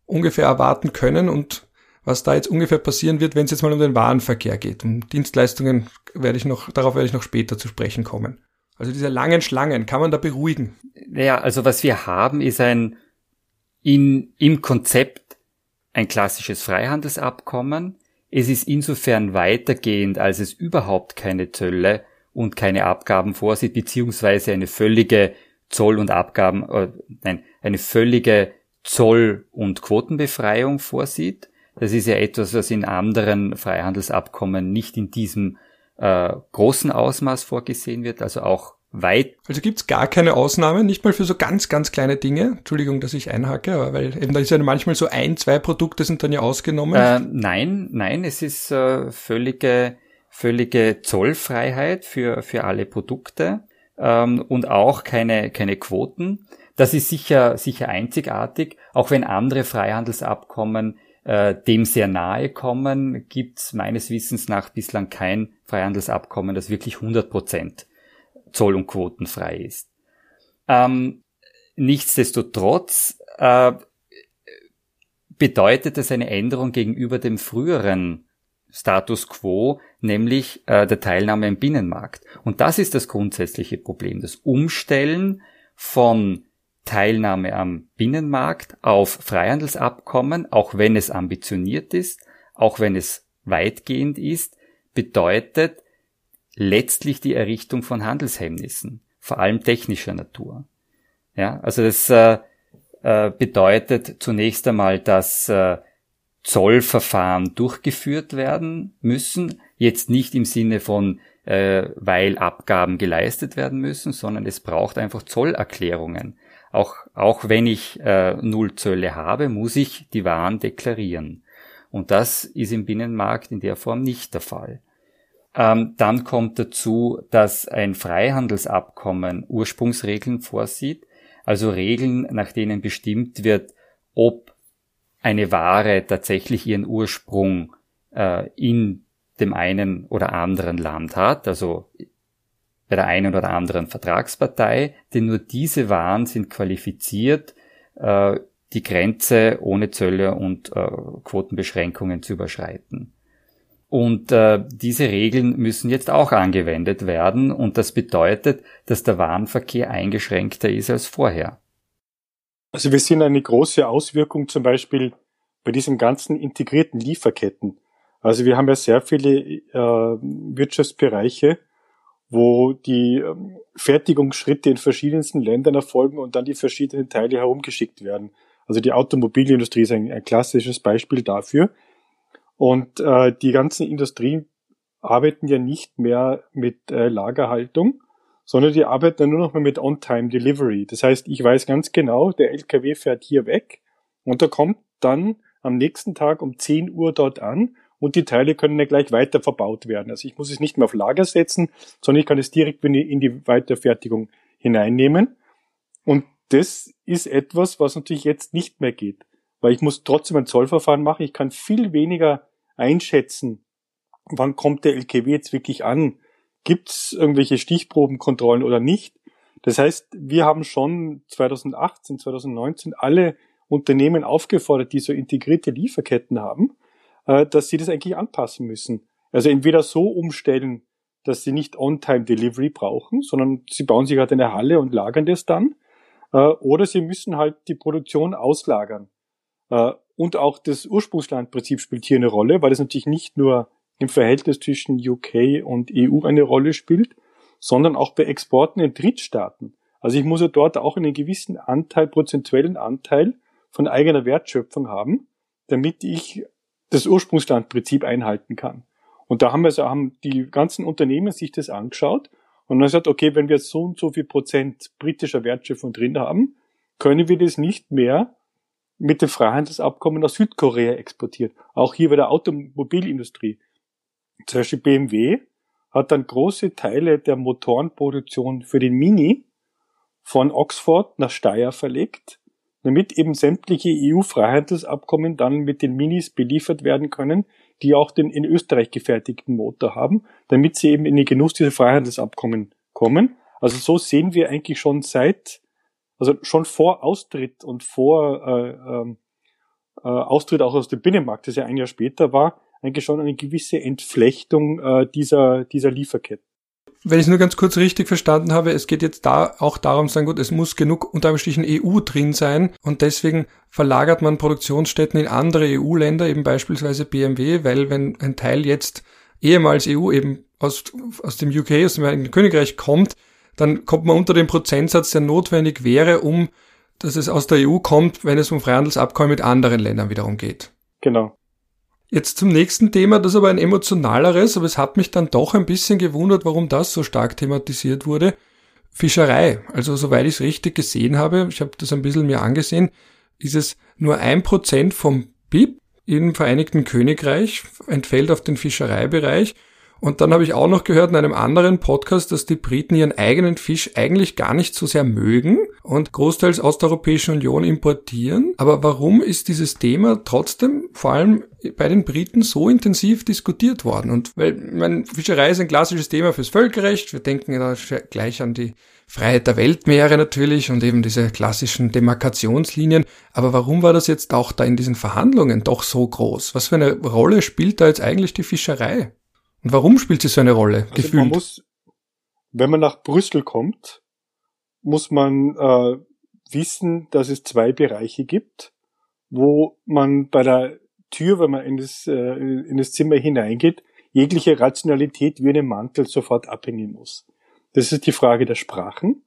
ungefähr erwarten können und was da jetzt ungefähr passieren wird, wenn es jetzt mal um den Warenverkehr geht. Um Dienstleistungen werde ich noch, darauf werde ich noch später zu sprechen kommen. Also diese langen Schlangen, kann man da beruhigen? Naja, also was wir haben, ist ein in, im Konzept ein klassisches Freihandelsabkommen. Es ist insofern weitergehend, als es überhaupt keine Zölle und keine Abgaben vorsieht, beziehungsweise eine völlige Zoll- und Abgaben, äh, nein, eine völlige Zoll- und Quotenbefreiung vorsieht. Das ist ja etwas, was in anderen Freihandelsabkommen nicht in diesem äh, großen Ausmaß vorgesehen wird. Also auch weit. Also gibt's gar keine Ausnahmen, nicht mal für so ganz, ganz kleine Dinge. Entschuldigung, dass ich einhacke, aber weil eben da ist ja manchmal so ein, zwei Produkte sind dann ja ausgenommen. Äh, nein, nein, es ist äh, völlige, völlige Zollfreiheit für, für alle Produkte ähm, und auch keine, keine Quoten. Das ist sicher, sicher einzigartig, auch wenn andere Freihandelsabkommen äh, dem sehr nahe kommen, gibt es meines Wissens nach bislang kein Freihandelsabkommen, das wirklich 100 Prozent zoll- und quotenfrei ist. Ähm, nichtsdestotrotz äh, bedeutet es eine Änderung gegenüber dem früheren Status quo, nämlich äh, der Teilnahme im Binnenmarkt. Und das ist das grundsätzliche Problem, das Umstellen von Teilnahme am Binnenmarkt auf Freihandelsabkommen, auch wenn es ambitioniert ist, auch wenn es weitgehend ist, bedeutet letztlich die Errichtung von Handelshemmnissen, vor allem technischer Natur. Ja, also das äh, äh, bedeutet zunächst einmal, dass äh, Zollverfahren durchgeführt werden müssen, jetzt nicht im Sinne von äh, weil Abgaben geleistet werden müssen, sondern es braucht einfach Zollerklärungen. Auch, auch wenn ich äh, null Zölle habe, muss ich die Waren deklarieren. Und das ist im Binnenmarkt in der Form nicht der Fall. Ähm, dann kommt dazu, dass ein Freihandelsabkommen Ursprungsregeln vorsieht, also Regeln, nach denen bestimmt wird, ob eine Ware tatsächlich ihren Ursprung äh, in dem einen oder anderen Land hat, also bei der einen oder anderen Vertragspartei, denn nur diese Waren sind qualifiziert, äh, die Grenze ohne Zölle und äh, Quotenbeschränkungen zu überschreiten. Und äh, diese Regeln müssen jetzt auch angewendet werden und das bedeutet, dass der Warenverkehr eingeschränkter ist als vorher. Also wir sehen eine große Auswirkung zum Beispiel bei diesen ganzen integrierten Lieferketten. Also wir haben ja sehr viele äh, Wirtschaftsbereiche, wo die ähm, Fertigungsschritte in verschiedensten Ländern erfolgen und dann die verschiedenen Teile herumgeschickt werden. Also die Automobilindustrie ist ein, ein klassisches Beispiel dafür. Und äh, die ganzen Industrien arbeiten ja nicht mehr mit äh, Lagerhaltung, sondern die arbeiten dann nur noch mal mit On-Time Delivery. Das heißt, ich weiß ganz genau, der LKW fährt hier weg und er kommt dann am nächsten Tag um 10 Uhr dort an und die Teile können ja gleich weiter verbaut werden. Also ich muss es nicht mehr auf Lager setzen, sondern ich kann es direkt in die Weiterfertigung hineinnehmen. Und das ist etwas, was natürlich jetzt nicht mehr geht, weil ich muss trotzdem ein Zollverfahren machen. Ich kann viel weniger einschätzen, wann kommt der LKW jetzt wirklich an. Gibt es irgendwelche Stichprobenkontrollen oder nicht? Das heißt, wir haben schon 2018, 2019 alle Unternehmen aufgefordert, die so integrierte Lieferketten haben, äh, dass sie das eigentlich anpassen müssen. Also entweder so umstellen, dass sie nicht On-Time-Delivery brauchen, sondern sie bauen sich halt eine Halle und lagern das dann, äh, oder sie müssen halt die Produktion auslagern. Äh, und auch das Ursprungslandprinzip spielt hier eine Rolle, weil es natürlich nicht nur im Verhältnis zwischen UK und EU eine Rolle spielt, sondern auch bei Exporten in Drittstaaten. Also ich muss ja dort auch einen gewissen Anteil, prozentuellen Anteil von eigener Wertschöpfung haben, damit ich das Ursprungslandprinzip einhalten kann. Und da haben wir so, haben die ganzen Unternehmen sich das angeschaut und dann gesagt, okay, wenn wir so und so viel Prozent britischer Wertschöpfung drin haben, können wir das nicht mehr mit dem Freihandelsabkommen aus Südkorea exportieren. Auch hier bei der Automobilindustrie. Zum Beispiel BMW hat dann große Teile der Motorenproduktion für den Mini von Oxford nach Steyr verlegt damit eben sämtliche EU-Freihandelsabkommen dann mit den Minis beliefert werden können, die auch den in Österreich gefertigten Motor haben, damit sie eben in den Genuss dieser Freihandelsabkommen kommen. Also so sehen wir eigentlich schon seit, also schon vor Austritt und vor äh, ähm, äh, Austritt auch aus dem Binnenmarkt, das ja ein Jahr später war, eigentlich schon eine gewisse Entflechtung äh, dieser, dieser Lieferketten wenn ich es nur ganz kurz richtig verstanden habe, es geht jetzt da auch darum, sagen, gut, es muss genug Unterstrichen EU drin sein und deswegen verlagert man Produktionsstätten in andere EU-Länder, eben beispielsweise BMW, weil wenn ein Teil jetzt ehemals EU eben aus, aus dem UK, aus dem Vereinigten Königreich kommt, dann kommt man unter den Prozentsatz, der notwendig wäre, um dass es aus der EU kommt, wenn es um Freihandelsabkommen mit anderen Ländern wiederum geht. Genau. Jetzt zum nächsten Thema, das ist aber ein emotionaleres, aber es hat mich dann doch ein bisschen gewundert, warum das so stark thematisiert wurde. Fischerei. Also soweit ich es richtig gesehen habe, ich habe das ein bisschen mir angesehen, ist es nur ein Prozent vom BIP im Vereinigten Königreich, entfällt auf den Fischereibereich und dann habe ich auch noch gehört in einem anderen Podcast, dass die Briten ihren eigenen Fisch eigentlich gar nicht so sehr mögen und großteils aus der Europäischen Union importieren. Aber warum ist dieses Thema trotzdem vor allem bei den Briten so intensiv diskutiert worden? Und weil, meine, Fischerei ist ein klassisches Thema fürs Völkerrecht. Wir denken da gleich an die Freiheit der Weltmeere natürlich und eben diese klassischen Demarkationslinien. Aber warum war das jetzt auch da in diesen Verhandlungen doch so groß? Was für eine Rolle spielt da jetzt eigentlich die Fischerei? Und warum spielt sie so eine Rolle? Also gefühlt? Man muss, wenn man nach Brüssel kommt, muss man äh, wissen, dass es zwei Bereiche gibt, wo man bei der Tür, wenn man in das, äh, in das Zimmer hineingeht, jegliche Rationalität wie einen Mantel sofort abhängen muss. Das ist die Frage der Sprachen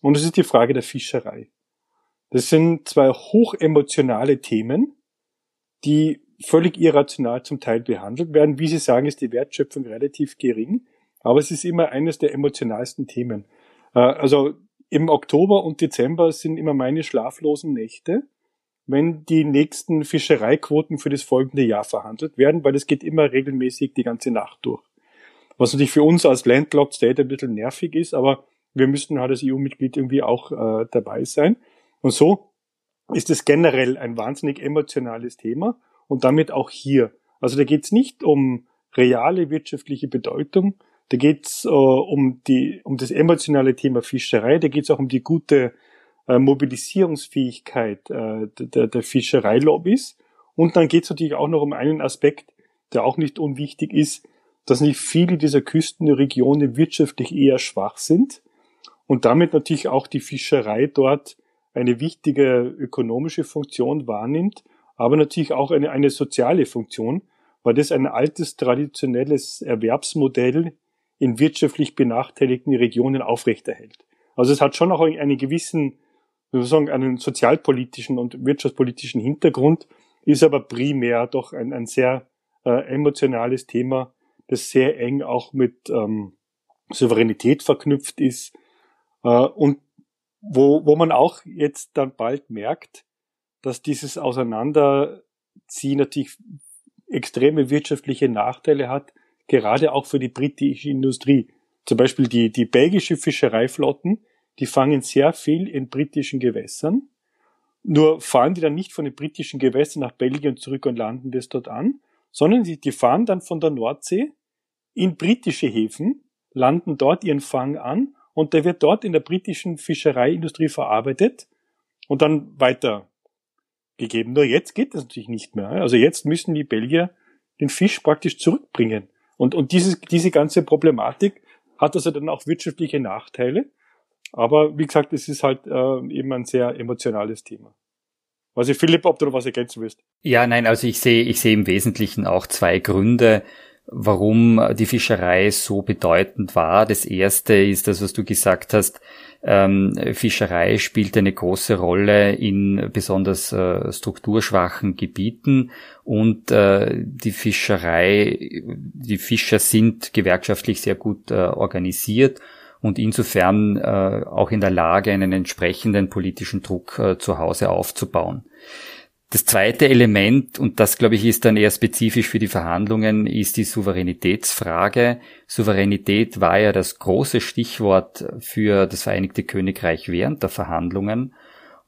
und das ist die Frage der Fischerei. Das sind zwei hochemotionale Themen, die völlig irrational zum Teil behandelt werden. Wie Sie sagen, ist die Wertschöpfung relativ gering, aber es ist immer eines der emotionalsten Themen. Äh, also im Oktober und Dezember sind immer meine schlaflosen Nächte, wenn die nächsten Fischereiquoten für das folgende Jahr verhandelt werden, weil es geht immer regelmäßig die ganze Nacht durch. Was natürlich für uns als Landlocked State ein bisschen nervig ist, aber wir müssen halt als EU-Mitglied irgendwie auch äh, dabei sein. Und so ist es generell ein wahnsinnig emotionales Thema und damit auch hier. Also da geht es nicht um reale wirtschaftliche Bedeutung, da geht es äh, um, die, um das emotionale Thema Fischerei, da geht es auch um die gute äh, Mobilisierungsfähigkeit äh, der, der Fischereilobbys. Und dann geht es natürlich auch noch um einen Aspekt, der auch nicht unwichtig ist, dass nicht viele dieser Küstenregionen wirtschaftlich eher schwach sind und damit natürlich auch die Fischerei dort eine wichtige ökonomische Funktion wahrnimmt aber natürlich auch eine, eine soziale Funktion, weil das ein altes, traditionelles Erwerbsmodell in wirtschaftlich benachteiligten Regionen aufrechterhält. Also es hat schon auch einen gewissen, sozusagen einen sozialpolitischen und wirtschaftspolitischen Hintergrund, ist aber primär doch ein, ein sehr äh, emotionales Thema, das sehr eng auch mit ähm, Souveränität verknüpft ist äh, und wo, wo man auch jetzt dann bald merkt, dass dieses Auseinanderziehen natürlich extreme wirtschaftliche Nachteile hat, gerade auch für die britische Industrie. Zum Beispiel die, die belgische Fischereiflotten, die fangen sehr viel in britischen Gewässern. Nur fahren die dann nicht von den britischen Gewässern nach Belgien zurück und landen das dort an, sondern die, die fahren dann von der Nordsee in britische Häfen, landen dort ihren Fang an und der wird dort in der britischen Fischereiindustrie verarbeitet und dann weiter gegeben. Nur jetzt geht das natürlich nicht mehr. Also jetzt müssen die Belgier den Fisch praktisch zurückbringen. Und, und diese, diese ganze Problematik hat also dann auch wirtschaftliche Nachteile. Aber wie gesagt, es ist halt äh, eben ein sehr emotionales Thema. Weiß ich, Philipp, ob du noch was ergänzen willst? Ja, nein, also ich sehe, ich sehe im Wesentlichen auch zwei Gründe, warum die Fischerei so bedeutend war. Das erste ist das, was du gesagt hast, ähm, Fischerei spielt eine große Rolle in besonders äh, strukturschwachen Gebieten und äh, die Fischerei, die Fischer sind gewerkschaftlich sehr gut äh, organisiert und insofern äh, auch in der Lage, einen entsprechenden politischen Druck äh, zu Hause aufzubauen. Das zweite Element, und das glaube ich ist dann eher spezifisch für die Verhandlungen, ist die Souveränitätsfrage. Souveränität war ja das große Stichwort für das Vereinigte Königreich während der Verhandlungen.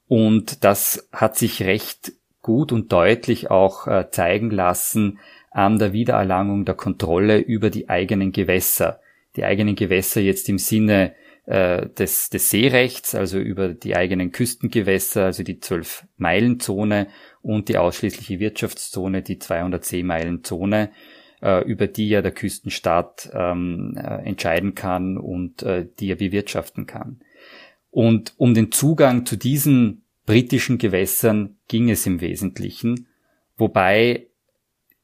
Und das hat sich recht gut und deutlich auch äh, zeigen lassen an der Wiedererlangung der Kontrolle über die eigenen Gewässer. Die eigenen Gewässer jetzt im Sinne äh, des, des Seerechts, also über die eigenen Küstengewässer, also die Zwölf-Meilen-Zone und die ausschließliche Wirtschaftszone, die 200 Seemeilen-Zone, äh, über die ja der Küstenstaat ähm, äh, entscheiden kann und äh, die er bewirtschaften kann. Und um den Zugang zu diesen britischen Gewässern ging es im Wesentlichen, wobei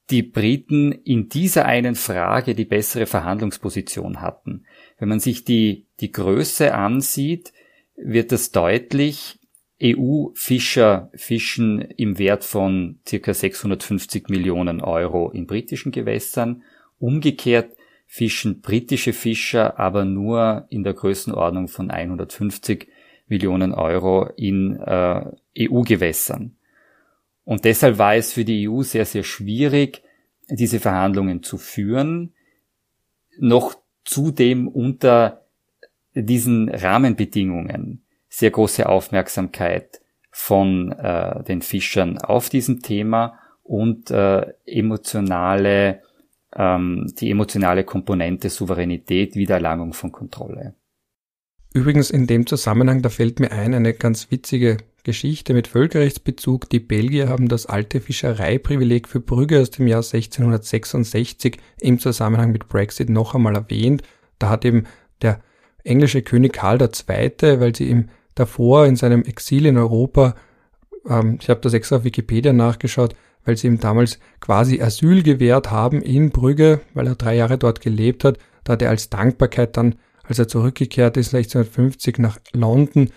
die Briten in dieser einen Frage die bessere Verhandlungsposition hatten. Wenn man sich die, die Größe ansieht, wird das deutlich. EU-Fischer fischen im Wert von circa 650 Millionen Euro in britischen Gewässern. Umgekehrt fischen britische Fischer aber nur in der Größenordnung von 150 Millionen Euro in äh, EU-Gewässern. Und deshalb war es für die EU sehr, sehr schwierig, diese Verhandlungen zu führen, noch zudem unter diesen Rahmenbedingungen sehr große Aufmerksamkeit von äh, den Fischern auf diesem Thema und äh, emotionale, ähm, die emotionale Komponente Souveränität, Wiedererlangung von Kontrolle. Übrigens in dem Zusammenhang, da fällt mir ein, eine ganz witzige Geschichte mit Völkerrechtsbezug. Die Belgier haben das alte Fischereiprivileg für Brügge aus dem Jahr 1666 im Zusammenhang mit Brexit noch einmal erwähnt. Da hat eben der englische König Karl II., weil sie ihm davor in seinem Exil in Europa, ähm, ich habe das extra auf Wikipedia nachgeschaut, weil sie ihm damals quasi Asyl gewährt haben in Brügge, weil er drei Jahre dort gelebt hat. Da hat er als Dankbarkeit dann, als er zurückgekehrt ist, 1650 nach London,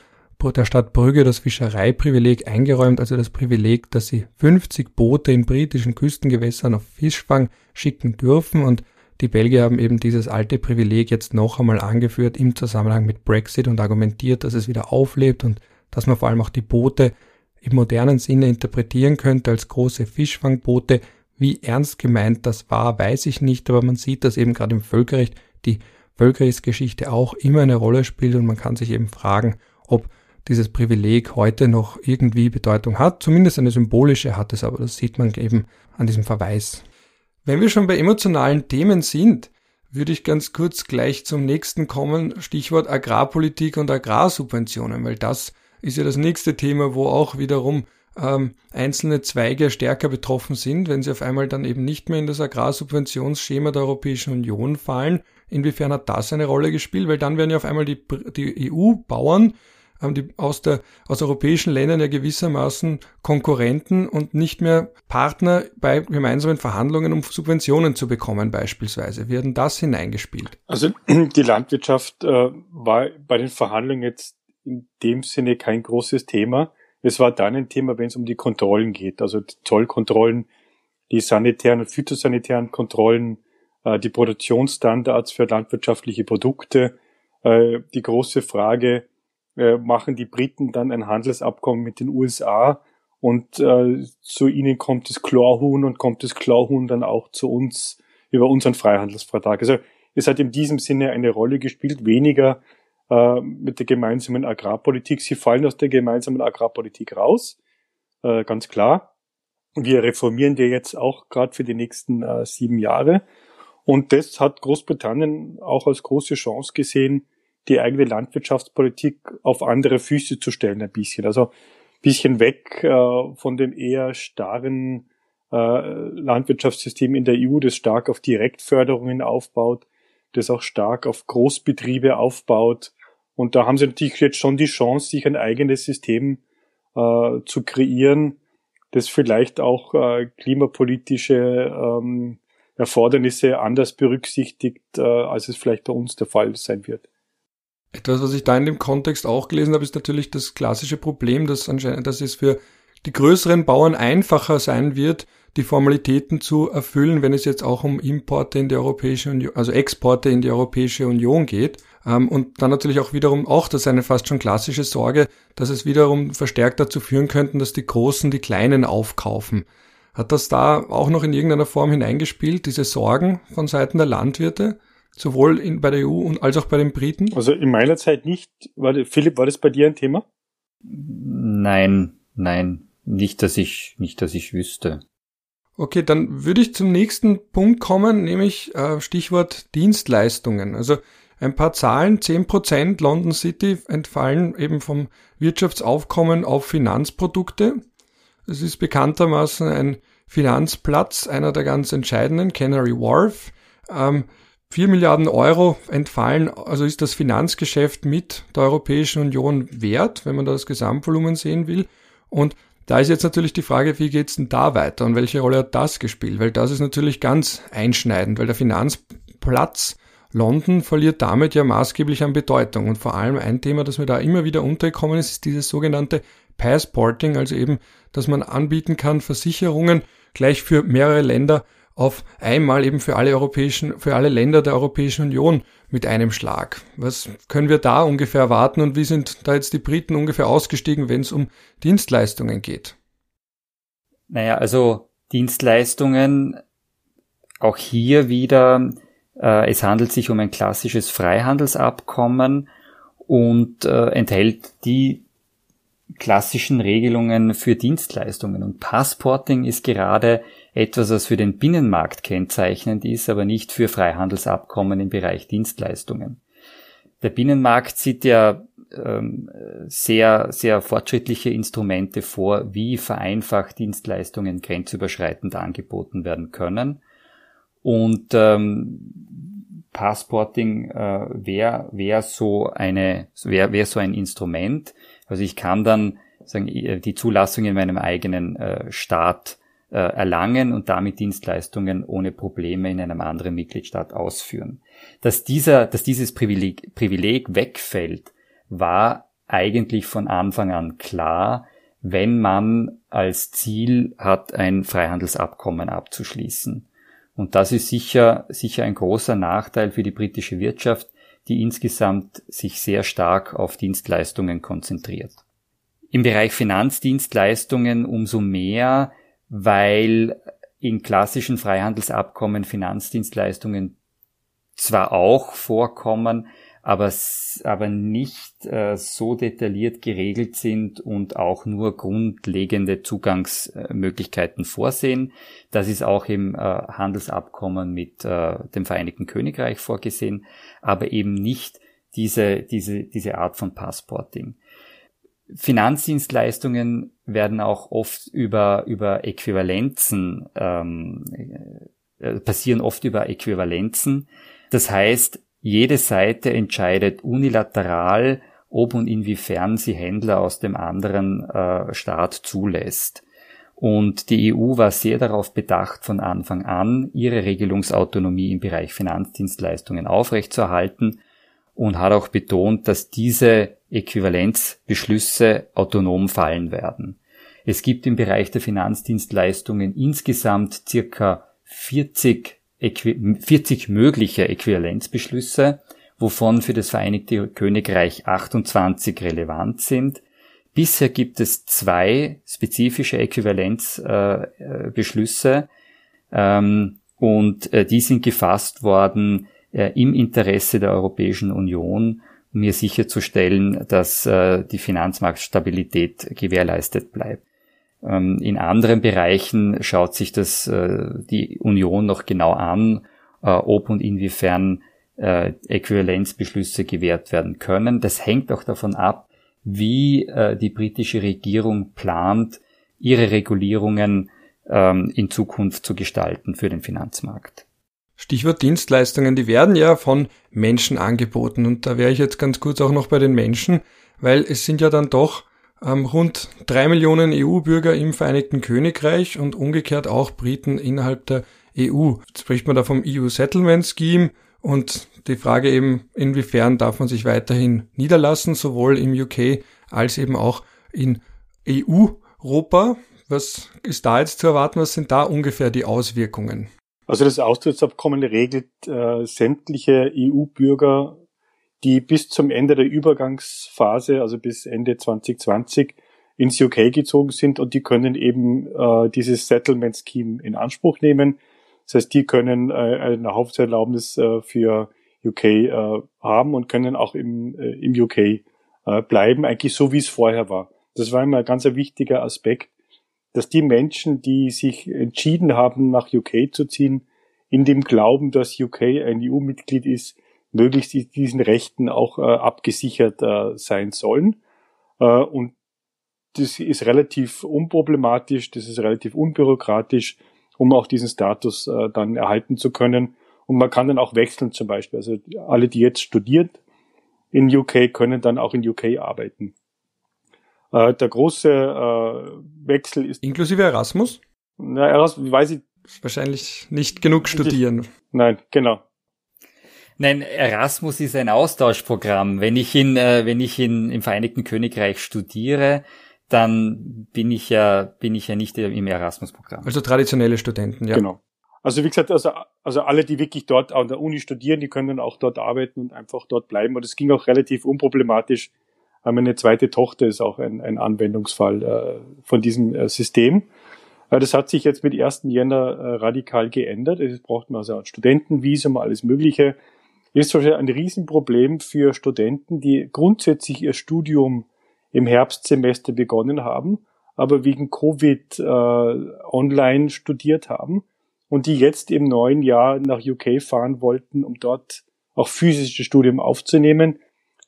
der Stadt Brügge das Fischereiprivileg eingeräumt, also das Privileg, dass sie 50 Boote in britischen Küstengewässern auf Fischfang schicken dürfen und die Belgier haben eben dieses alte Privileg jetzt noch einmal angeführt im Zusammenhang mit Brexit und argumentiert, dass es wieder auflebt und dass man vor allem auch die Boote im modernen Sinne interpretieren könnte als große Fischfangboote. Wie ernst gemeint das war, weiß ich nicht, aber man sieht, dass eben gerade im Völkerrecht die Völkerrechtsgeschichte auch immer eine Rolle spielt und man kann sich eben fragen, ob dieses Privileg heute noch irgendwie Bedeutung hat. Zumindest eine symbolische hat es, aber das sieht man eben an diesem Verweis. Wenn wir schon bei emotionalen Themen sind, würde ich ganz kurz gleich zum nächsten kommen, Stichwort Agrarpolitik und Agrarsubventionen, weil das ist ja das nächste Thema, wo auch wiederum ähm, einzelne Zweige stärker betroffen sind, wenn sie auf einmal dann eben nicht mehr in das Agrarsubventionsschema der Europäischen Union fallen. Inwiefern hat das eine Rolle gespielt? Weil dann werden ja auf einmal die, die EU-Bauern die aus, der, aus europäischen Ländern ja gewissermaßen Konkurrenten und nicht mehr Partner bei gemeinsamen Verhandlungen, um Subventionen zu bekommen beispielsweise. Werden das hineingespielt? Also die Landwirtschaft äh, war bei den Verhandlungen jetzt in dem Sinne kein großes Thema. Es war dann ein Thema, wenn es um die Kontrollen geht, also die Zollkontrollen, die sanitären und phytosanitären Kontrollen, äh, die Produktionsstandards für landwirtschaftliche Produkte, äh, die große Frage, äh, machen die Briten dann ein Handelsabkommen mit den USA und äh, zu ihnen kommt das Chlorhuhn und kommt das Chlorhuhn dann auch zu uns über unseren Freihandelsvertrag. Also es hat in diesem Sinne eine Rolle gespielt, weniger äh, mit der gemeinsamen Agrarpolitik. Sie fallen aus der gemeinsamen Agrarpolitik raus, äh, ganz klar. Wir reformieren die jetzt auch gerade für die nächsten äh, sieben Jahre. Und das hat Großbritannien auch als große Chance gesehen, die eigene Landwirtschaftspolitik auf andere Füße zu stellen ein bisschen. Also ein bisschen weg äh, von dem eher starren äh, Landwirtschaftssystem in der EU, das stark auf Direktförderungen aufbaut, das auch stark auf Großbetriebe aufbaut. Und da haben sie natürlich jetzt schon die Chance, sich ein eigenes System äh, zu kreieren, das vielleicht auch äh, klimapolitische ähm, Erfordernisse anders berücksichtigt, äh, als es vielleicht bei uns der Fall sein wird. Etwas, was ich da in dem Kontext auch gelesen habe, ist natürlich das klassische Problem, dass anscheinend, dass es für die größeren Bauern einfacher sein wird, die Formalitäten zu erfüllen, wenn es jetzt auch um Importe in die Europäische Union, also Exporte in die Europäische Union geht. Ähm, und dann natürlich auch wiederum auch das ist eine fast schon klassische Sorge, dass es wiederum verstärkt dazu führen könnten, dass die Großen die Kleinen aufkaufen. Hat das da auch noch in irgendeiner Form hineingespielt, diese Sorgen von Seiten der Landwirte? Sowohl in, bei der EU und als auch bei den Briten? Also in meiner Zeit nicht. War, Philipp, war das bei dir ein Thema? Nein, nein, nicht, dass ich, nicht, dass ich wüsste. Okay, dann würde ich zum nächsten Punkt kommen, nämlich äh, Stichwort Dienstleistungen. Also ein paar Zahlen, 10% London City entfallen eben vom Wirtschaftsaufkommen auf Finanzprodukte. Es ist bekanntermaßen ein Finanzplatz, einer der ganz entscheidenden, Canary Wharf. Ähm, 4 Milliarden Euro entfallen, also ist das Finanzgeschäft mit der Europäischen Union wert, wenn man da das Gesamtvolumen sehen will. Und da ist jetzt natürlich die Frage, wie geht's denn da weiter und welche Rolle hat das gespielt? Weil das ist natürlich ganz einschneidend, weil der Finanzplatz London verliert damit ja maßgeblich an Bedeutung. Und vor allem ein Thema, das mir da immer wieder untergekommen ist, ist dieses sogenannte Passporting, also eben, dass man anbieten kann, Versicherungen gleich für mehrere Länder auf einmal eben für alle europäischen, für alle Länder der Europäischen Union mit einem Schlag. Was können wir da ungefähr erwarten und wie sind da jetzt die Briten ungefähr ausgestiegen, wenn es um Dienstleistungen geht? Naja, also Dienstleistungen, auch hier wieder, äh, es handelt sich um ein klassisches Freihandelsabkommen und äh, enthält die klassischen Regelungen für Dienstleistungen. Und Passporting ist gerade etwas, was für den Binnenmarkt kennzeichnend ist, aber nicht für Freihandelsabkommen im Bereich Dienstleistungen. Der Binnenmarkt sieht ja ähm, sehr, sehr fortschrittliche Instrumente vor, wie vereinfacht Dienstleistungen grenzüberschreitend angeboten werden können. Und ähm, Passporting äh, wäre wär so eine wäre wär so ein Instrument. Also ich kann dann sagen die Zulassung in meinem eigenen äh, Staat äh, erlangen und damit Dienstleistungen ohne Probleme in einem anderen Mitgliedstaat ausführen. Dass dieser, dass dieses Privileg, Privileg wegfällt, war eigentlich von Anfang an klar, wenn man als Ziel hat, ein Freihandelsabkommen abzuschließen. Und das ist sicher, sicher ein großer Nachteil für die britische Wirtschaft, die insgesamt sich sehr stark auf Dienstleistungen konzentriert. Im Bereich Finanzdienstleistungen umso mehr, weil in klassischen Freihandelsabkommen Finanzdienstleistungen zwar auch vorkommen, aber, aber nicht äh, so detailliert geregelt sind und auch nur grundlegende Zugangsmöglichkeiten vorsehen. Das ist auch im äh, Handelsabkommen mit äh, dem Vereinigten Königreich vorgesehen, aber eben nicht diese, diese, diese Art von Passporting. Finanzdienstleistungen werden auch oft über, über Äquivalenzen, ähm, äh, passieren oft über Äquivalenzen. Das heißt, jede Seite entscheidet unilateral, ob und inwiefern sie Händler aus dem anderen äh, Staat zulässt. Und die EU war sehr darauf bedacht, von Anfang an ihre Regelungsautonomie im Bereich Finanzdienstleistungen aufrechtzuerhalten und hat auch betont, dass diese Äquivalenzbeschlüsse autonom fallen werden. Es gibt im Bereich der Finanzdienstleistungen insgesamt circa 40 40 mögliche Äquivalenzbeschlüsse, wovon für das Vereinigte Königreich 28 relevant sind. Bisher gibt es zwei spezifische Äquivalenzbeschlüsse äh, ähm, und äh, die sind gefasst worden äh, im Interesse der Europäischen Union, um hier sicherzustellen, dass äh, die Finanzmarktstabilität gewährleistet bleibt. Ähm, in anderen Bereichen schaut sich das äh, die Union noch genau an, äh, ob und inwiefern äh, Äquivalenzbeschlüsse gewährt werden können. Das hängt auch davon ab, wie die britische Regierung plant, ihre Regulierungen ähm, in Zukunft zu gestalten für den Finanzmarkt. Stichwort Dienstleistungen, die werden ja von Menschen angeboten. Und da wäre ich jetzt ganz kurz auch noch bei den Menschen, weil es sind ja dann doch rund drei Millionen EU-Bürger im Vereinigten Königreich und umgekehrt auch Briten innerhalb der EU. Jetzt spricht man da vom EU Settlement Scheme und die Frage eben, inwiefern darf man sich weiterhin niederlassen, sowohl im UK als eben auch in EU-Europa. Was ist da jetzt zu erwarten? Was sind da ungefähr die Auswirkungen? Also das Austrittsabkommen regelt äh, sämtliche EU-Bürger die bis zum Ende der Übergangsphase, also bis Ende 2020, ins UK gezogen sind und die können eben äh, dieses Settlement Scheme in Anspruch nehmen. Das heißt, die können äh, eine Haupterlaubnis äh, für UK äh, haben und können auch im, äh, im UK äh, bleiben, eigentlich so wie es vorher war. Das war immer ein ganz wichtiger Aspekt, dass die Menschen, die sich entschieden haben, nach UK zu ziehen, in dem Glauben, dass UK ein EU-Mitglied ist, möglichst diesen Rechten auch äh, abgesichert äh, sein sollen. Äh, und das ist relativ unproblematisch, das ist relativ unbürokratisch, um auch diesen Status äh, dann erhalten zu können. Und man kann dann auch wechseln zum Beispiel. Also alle, die jetzt studieren in UK, können dann auch in UK arbeiten. Äh, der große äh, Wechsel ist. Inklusive Erasmus? Na, Erasmus, weiß ich. Wahrscheinlich nicht genug studieren. Nein, genau. Nein, Erasmus ist ein Austauschprogramm. Wenn ich in, äh, wenn ich in, im Vereinigten Königreich studiere, dann bin ich ja, bin ich ja nicht im Erasmus-Programm. Also traditionelle Studenten, ja. Genau. Also wie gesagt, also, also alle, die wirklich dort an der Uni studieren, die können dann auch dort arbeiten und einfach dort bleiben. Und es ging auch relativ unproblematisch. Meine zweite Tochter ist auch ein, ein Anwendungsfall äh, von diesem äh, System. Äh, das hat sich jetzt mit 1. Jänner äh, radikal geändert. Es braucht man also ein Studentenvisum, alles Mögliche. Ist wahrscheinlich ein Riesenproblem für Studenten, die grundsätzlich ihr Studium im Herbstsemester begonnen haben, aber wegen Covid äh, online studiert haben und die jetzt im neuen Jahr nach UK fahren wollten, um dort auch physisches Studium aufzunehmen.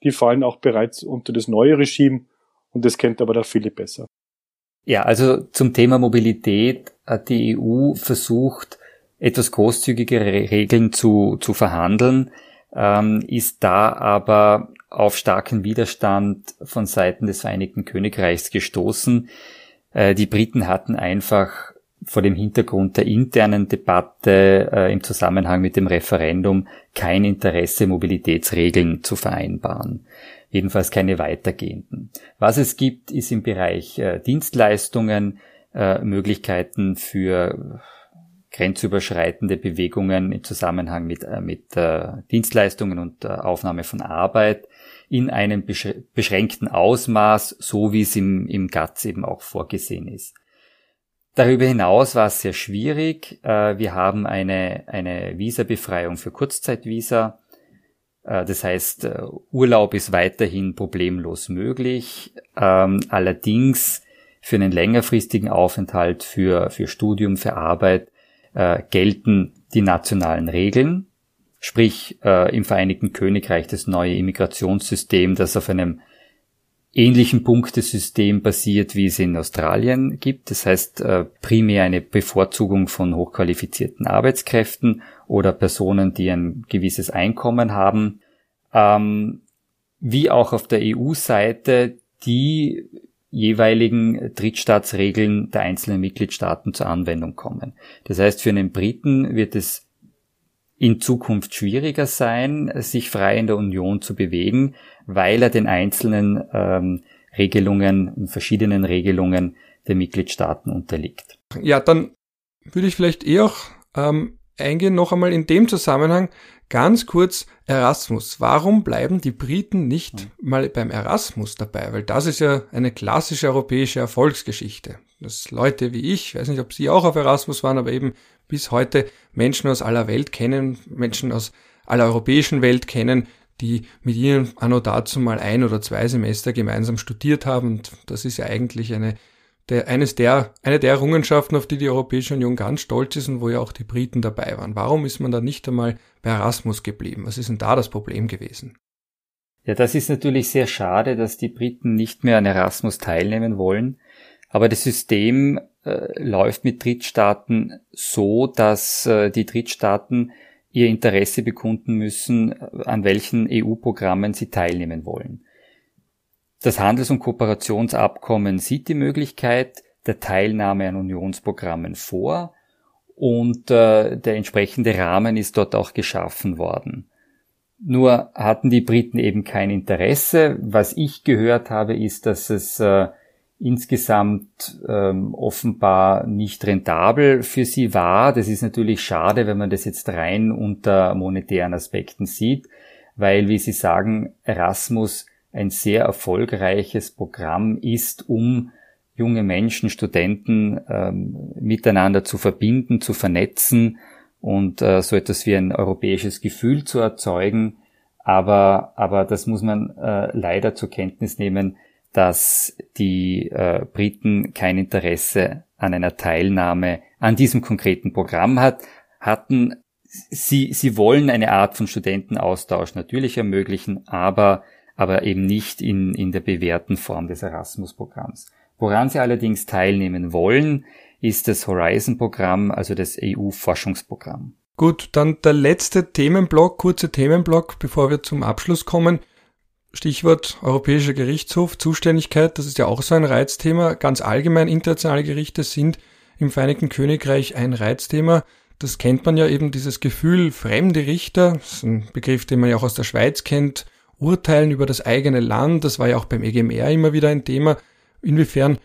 Die fallen auch bereits unter das neue Regime und das kennt aber der Philipp besser. Ja, also zum Thema Mobilität hat die EU versucht, etwas großzügigere Regeln zu, zu verhandeln, ähm, ist da aber auf starken Widerstand von Seiten des Vereinigten Königreichs gestoßen. Äh, die Briten hatten einfach vor dem Hintergrund der internen Debatte äh, im Zusammenhang mit dem Referendum kein Interesse, Mobilitätsregeln zu vereinbaren. Jedenfalls keine weitergehenden. Was es gibt, ist im Bereich äh, Dienstleistungen äh, Möglichkeiten für grenzüberschreitende Bewegungen im Zusammenhang mit, äh, mit äh, Dienstleistungen und äh, Aufnahme von Arbeit in einem beschränkten Ausmaß, so wie es im, im GATS eben auch vorgesehen ist. Darüber hinaus war es sehr schwierig. Wir haben eine, eine Visabefreiung für Kurzzeitvisa. Das heißt, Urlaub ist weiterhin problemlos möglich. Ähm, allerdings für einen längerfristigen Aufenthalt, für, für Studium, für Arbeit gelten die nationalen Regeln. Sprich, im Vereinigten Königreich das neue Immigrationssystem, das auf einem ähnlichen Punktesystem basiert, wie es in Australien gibt. Das heißt, äh, primär eine Bevorzugung von hochqualifizierten Arbeitskräften oder Personen, die ein gewisses Einkommen haben. Ähm, wie auch auf der EU-Seite die jeweiligen Drittstaatsregeln der einzelnen Mitgliedstaaten zur Anwendung kommen. Das heißt, für einen Briten wird es in Zukunft schwieriger sein, sich frei in der Union zu bewegen, weil er den einzelnen ähm, Regelungen, verschiedenen Regelungen der Mitgliedstaaten unterliegt. Ja, dann würde ich vielleicht eh auch ähm, eingehen, noch einmal in dem Zusammenhang ganz kurz Erasmus. Warum bleiben die Briten nicht hm. mal beim Erasmus dabei? Weil das ist ja eine klassische europäische Erfolgsgeschichte. Dass Leute wie ich, ich weiß nicht, ob Sie auch auf Erasmus waren, aber eben bis heute Menschen aus aller Welt kennen, Menschen aus aller europäischen Welt kennen, die mit ihnen anno dazu mal ein oder zwei Semester gemeinsam studiert haben. Und das ist ja eigentlich eine, der, eines der, eine der Errungenschaften, auf die die Europäische Union ganz stolz ist und wo ja auch die Briten dabei waren. Warum ist man da nicht einmal bei Erasmus geblieben? Was ist denn da das Problem gewesen? Ja, das ist natürlich sehr schade, dass die Briten nicht mehr an Erasmus teilnehmen wollen. Aber das System äh, läuft mit Drittstaaten so, dass äh, die Drittstaaten ihr Interesse bekunden müssen, an welchen EU-Programmen sie teilnehmen wollen. Das Handels- und Kooperationsabkommen sieht die Möglichkeit der Teilnahme an Unionsprogrammen vor und äh, der entsprechende Rahmen ist dort auch geschaffen worden. Nur hatten die Briten eben kein Interesse. Was ich gehört habe, ist, dass es äh, insgesamt ähm, offenbar nicht rentabel für sie war. Das ist natürlich schade, wenn man das jetzt rein unter monetären Aspekten sieht, weil, wie Sie sagen, Erasmus ein sehr erfolgreiches Programm ist, um junge Menschen, Studenten ähm, miteinander zu verbinden, zu vernetzen und äh, so etwas wie ein europäisches Gefühl zu erzeugen. Aber, aber das muss man äh, leider zur Kenntnis nehmen, dass die äh, Briten kein Interesse an einer Teilnahme an diesem konkreten Programm hat, hatten. Sie, sie wollen eine Art von Studentenaustausch natürlich ermöglichen, aber, aber eben nicht in, in der bewährten Form des Erasmus-Programms. Woran sie allerdings teilnehmen wollen, ist das Horizon-Programm, also das EU-Forschungsprogramm. Gut, dann der letzte Themenblock, kurze Themenblock, bevor wir zum Abschluss kommen. Stichwort Europäischer Gerichtshof, Zuständigkeit, das ist ja auch so ein Reizthema. Ganz allgemein internationale Gerichte sind im Vereinigten Königreich ein Reizthema. Das kennt man ja eben, dieses Gefühl, fremde Richter, das ist ein Begriff, den man ja auch aus der Schweiz kennt, urteilen über das eigene Land, das war ja auch beim EGMR immer wieder ein Thema. Inwiefern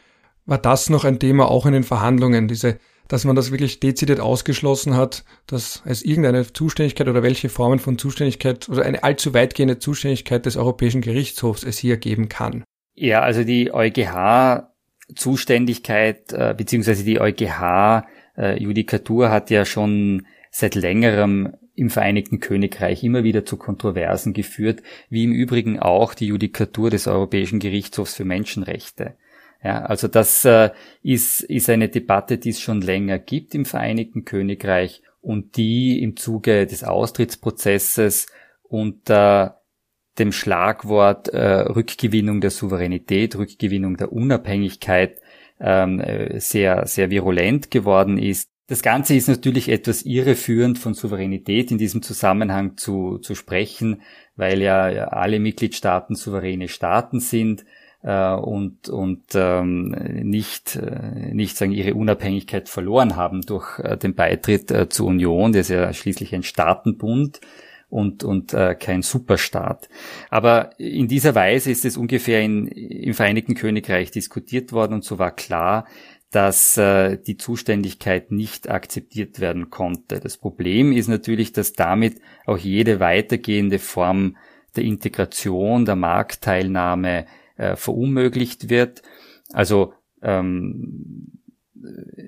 war das noch ein Thema auch in den Verhandlungen, diese dass man das wirklich dezidiert ausgeschlossen hat, dass es irgendeine Zuständigkeit oder welche Formen von Zuständigkeit oder eine allzu weitgehende Zuständigkeit des Europäischen Gerichtshofs es hier geben kann. Ja, also die EuGH Zuständigkeit äh, beziehungsweise die EuGH äh, hat ja schon seit längerem im Vereinigten Königreich immer wieder zu Kontroversen geführt, wie im Übrigen auch die Judikatur des Europäischen Gerichtshofs für Menschenrechte. Ja, also das äh, ist, ist eine Debatte, die es schon länger gibt im Vereinigten Königreich und die im Zuge des Austrittsprozesses unter dem Schlagwort äh, Rückgewinnung der Souveränität, Rückgewinnung der Unabhängigkeit ähm, äh, sehr, sehr virulent geworden ist. Das Ganze ist natürlich etwas irreführend von Souveränität in diesem Zusammenhang zu, zu sprechen, weil ja alle Mitgliedstaaten souveräne Staaten sind äh, und, und ähm, nicht, äh, nicht sagen, ihre Unabhängigkeit verloren haben durch äh, den Beitritt äh, zur Union, das ist ja schließlich ein Staatenbund und, und äh, kein Superstaat. Aber in dieser Weise ist es ungefähr in, im Vereinigten Königreich diskutiert worden und so war klar, dass äh, die Zuständigkeit nicht akzeptiert werden konnte. Das Problem ist natürlich, dass damit auch jede weitergehende Form der Integration, der Marktteilnahme äh, verunmöglicht wird. Also ähm,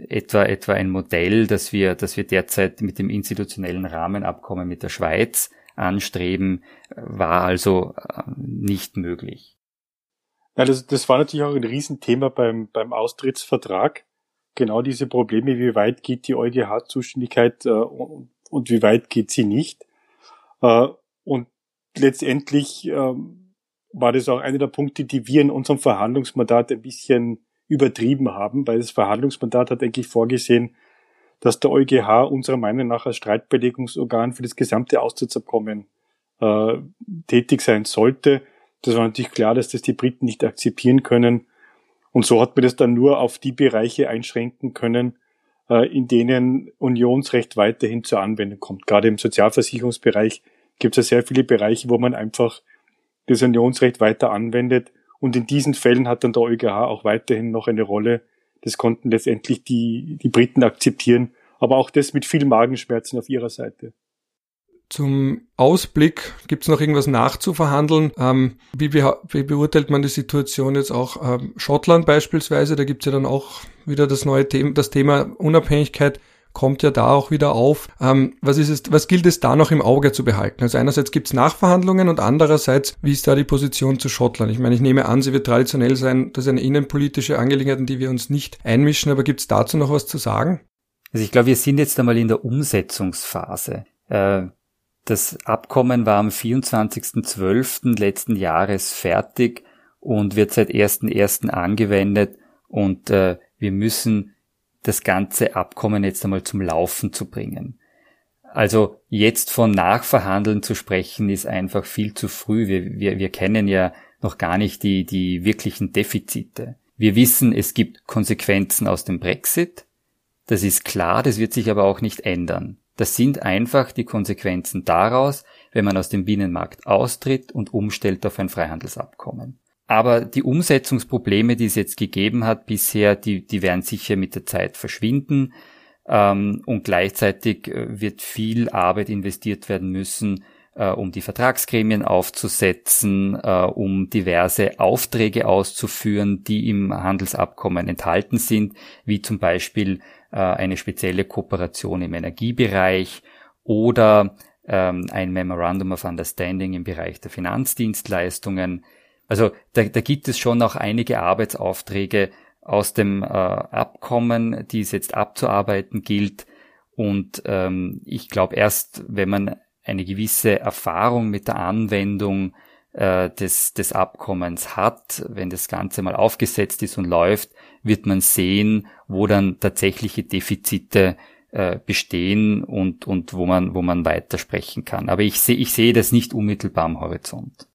etwa etwa ein Modell, das wir, das wir derzeit mit dem institutionellen Rahmenabkommen mit der Schweiz anstreben, war also äh, nicht möglich. Ja, das, das war natürlich auch ein Riesenthema beim, beim Austrittsvertrag. Genau diese Probleme, wie weit geht die EuGH-Zuständigkeit äh, und, und, wie weit geht sie nicht. Äh, und letztendlich äh, war das auch einer der Punkte, die wir in unserem Verhandlungsmandat ein bisschen übertrieben haben, weil das Verhandlungsmandat hat eigentlich vorgesehen, dass der EuGH unserer Meinung nach als Streitbelegungsorgan für das gesamte Austrittsabkommen äh, tätig sein sollte das war natürlich klar, dass das die Briten nicht akzeptieren können. Und so hat man das dann nur auf die Bereiche einschränken können, äh, in denen Unionsrecht weiterhin zur Anwendung kommt. Gerade im Sozialversicherungsbereich gibt es ja sehr viele Bereiche, wo man einfach das Unionsrecht weiter anwendet. Und in diesen Fällen hat dann der EuGH auch weiterhin noch eine Rolle. Das konnten letztendlich die, die Briten akzeptieren, aber auch das mit viel Magenschmerzen auf ihrer Seite. Zum Ausblick gibt es noch irgendwas nachzuverhandeln. Ähm, wie, wie, beurteilt man die Situation jetzt auch ähm, Schottland beispielsweise? Da gibt es ja dann auch wieder das neue Thema, das Thema Unabhängigkeit kommt ja da auch wieder auf. Ähm, was ist es, was gilt es da noch im Auge zu behalten? Also einerseits gibt es Nachverhandlungen und andererseits, wie ist da die Position zu Schottland? Ich meine, ich nehme an, sie wird traditionell sein, das ist eine innenpolitische Angelegenheit, in die wir uns nicht einmischen, aber gibt es dazu noch was zu sagen? Also ich glaube, wir sind jetzt einmal in der Umsetzungsphase. Äh, das Abkommen war am 24.12. letzten Jahres fertig und wird seit 1.1. angewendet und äh, wir müssen das ganze Abkommen jetzt einmal zum Laufen zu bringen. Also jetzt von Nachverhandeln zu sprechen, ist einfach viel zu früh. Wir, wir, wir kennen ja noch gar nicht die, die wirklichen Defizite. Wir wissen, es gibt Konsequenzen aus dem Brexit. Das ist klar, das wird sich aber auch nicht ändern. Das sind einfach die Konsequenzen daraus, wenn man aus dem Binnenmarkt austritt und umstellt auf ein Freihandelsabkommen. Aber die Umsetzungsprobleme, die es jetzt gegeben hat bisher, die, die werden sicher mit der Zeit verschwinden. Ähm, und gleichzeitig äh, wird viel Arbeit investiert werden müssen, äh, um die Vertragsgremien aufzusetzen, äh, um diverse Aufträge auszuführen, die im Handelsabkommen enthalten sind, wie zum Beispiel äh, eine spezielle Kooperation im Energiebereich oder ähm, ein Memorandum of Understanding im Bereich der Finanzdienstleistungen. Also da, da gibt es schon auch einige Arbeitsaufträge aus dem äh, Abkommen, die es jetzt abzuarbeiten gilt. Und ähm, ich glaube, erst wenn man eine gewisse Erfahrung mit der Anwendung äh, des, des Abkommens hat, wenn das Ganze mal aufgesetzt ist und läuft, wird man sehen, wo dann tatsächliche Defizite äh, bestehen und, und wo man, wo man weitersprechen kann. Aber ich sehe, ich sehe das nicht unmittelbar am Horizont.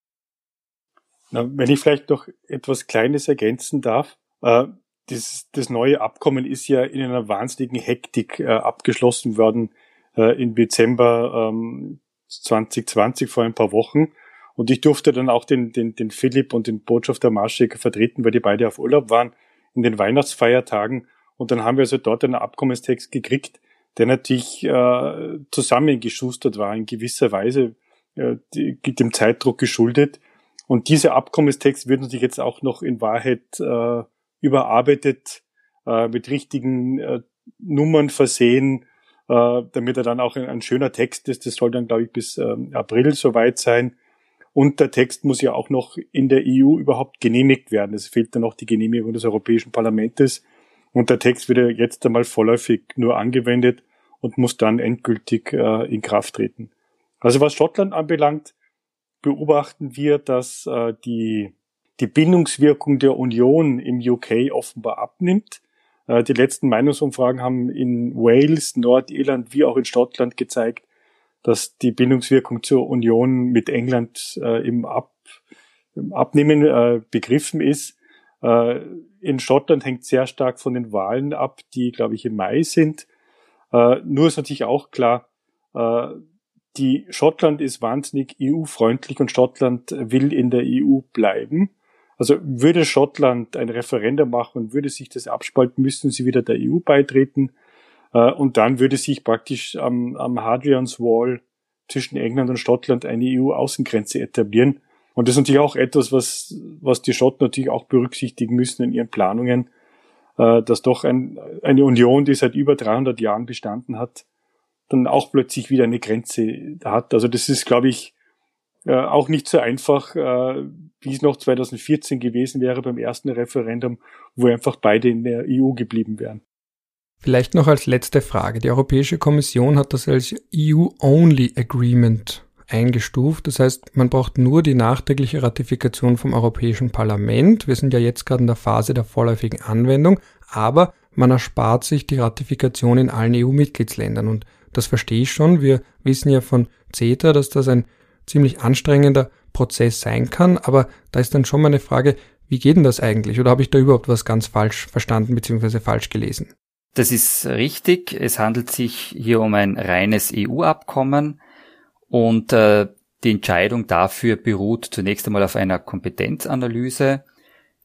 Na, wenn ich vielleicht noch etwas Kleines ergänzen darf. Äh, das, das neue Abkommen ist ja in einer wahnsinnigen Hektik äh, abgeschlossen worden äh, im Dezember ähm, 2020 vor ein paar Wochen. Und ich durfte dann auch den, den, den Philipp und den Botschafter Marschek vertreten, weil die beide auf Urlaub waren in den Weihnachtsfeiertagen. Und dann haben wir also dort einen Abkommenstext gekriegt, der natürlich äh, zusammengeschustert war in gewisser Weise, äh, die, dem Zeitdruck geschuldet. Und dieser Abkommenstext wird natürlich jetzt auch noch in Wahrheit äh, überarbeitet, äh, mit richtigen äh, Nummern versehen, äh, damit er dann auch ein, ein, schöner Text ist. Das soll dann, glaube ich, bis äh, April soweit sein. Und der Text muss ja auch noch in der EU überhaupt genehmigt werden. Es fehlt dann noch die Genehmigung des Europäischen Parlaments. Und der Text wird ja jetzt einmal vorläufig nur angewendet und muss dann endgültig äh, in Kraft treten. Also was Schottland anbelangt, beobachten wir, dass äh, die, die Bindungswirkung der Union im UK offenbar abnimmt. Äh, die letzten Meinungsumfragen haben in Wales, Nordirland wie auch in Schottland gezeigt, dass die Bindungswirkung zur Union mit England äh, im, Ab, im Abnehmen äh, begriffen ist. Äh, in Schottland hängt sehr stark von den Wahlen ab, die, glaube ich, im Mai sind. Äh, nur ist natürlich auch klar, äh, die Schottland ist wahnsinnig EU-freundlich und Schottland will in der EU bleiben. Also würde Schottland ein Referendum machen und würde sich das abspalten, müssten sie wieder der EU beitreten. Äh, und dann würde sich praktisch am, am Hadrian's Wall zwischen England und Schottland eine EU-Außengrenze etablieren. Und das ist natürlich auch etwas, was, was die Schotten natürlich auch berücksichtigen müssen in ihren Planungen, äh, dass doch ein, eine Union, die seit über 300 Jahren bestanden hat, dann auch plötzlich wieder eine Grenze hat. Also das ist, glaube ich, äh, auch nicht so einfach, wie es noch 2014 gewesen wäre beim ersten Referendum, wo einfach beide in der EU geblieben wären. Vielleicht noch als letzte Frage. Die Europäische Kommission hat das als EU-Only Agreement eingestuft. Das heißt, man braucht nur die nachträgliche Ratifikation vom Europäischen Parlament. Wir sind ja jetzt gerade in der Phase der vorläufigen Anwendung, aber man erspart sich die Ratifikation in allen EU-Mitgliedsländern. Und das verstehe ich schon. Wir wissen ja von CETA, dass das ein ziemlich anstrengender Prozess sein kann. Aber da ist dann schon mal eine Frage, wie geht denn das eigentlich? Oder habe ich da überhaupt was ganz falsch verstanden bzw. falsch gelesen? Das ist richtig. Es handelt sich hier um ein reines EU-Abkommen und äh, die Entscheidung dafür beruht zunächst einmal auf einer Kompetenzanalyse.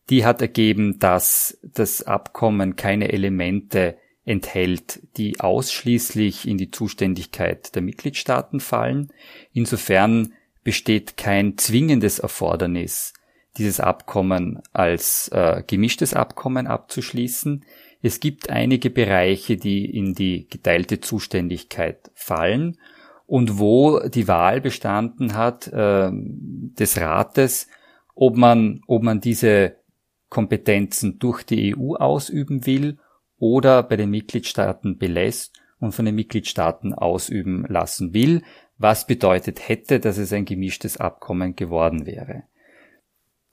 Die hat ergeben, dass das Abkommen keine Elemente enthält, die ausschließlich in die Zuständigkeit der Mitgliedstaaten fallen. Insofern besteht kein zwingendes Erfordernis, dieses Abkommen als äh, gemischtes Abkommen abzuschließen. Es gibt einige Bereiche, die in die geteilte Zuständigkeit fallen und wo die Wahl bestanden hat äh, des Rates, ob man, ob man diese Kompetenzen durch die EU ausüben will oder bei den Mitgliedstaaten belässt und von den Mitgliedstaaten ausüben lassen will, was bedeutet hätte, dass es ein gemischtes Abkommen geworden wäre.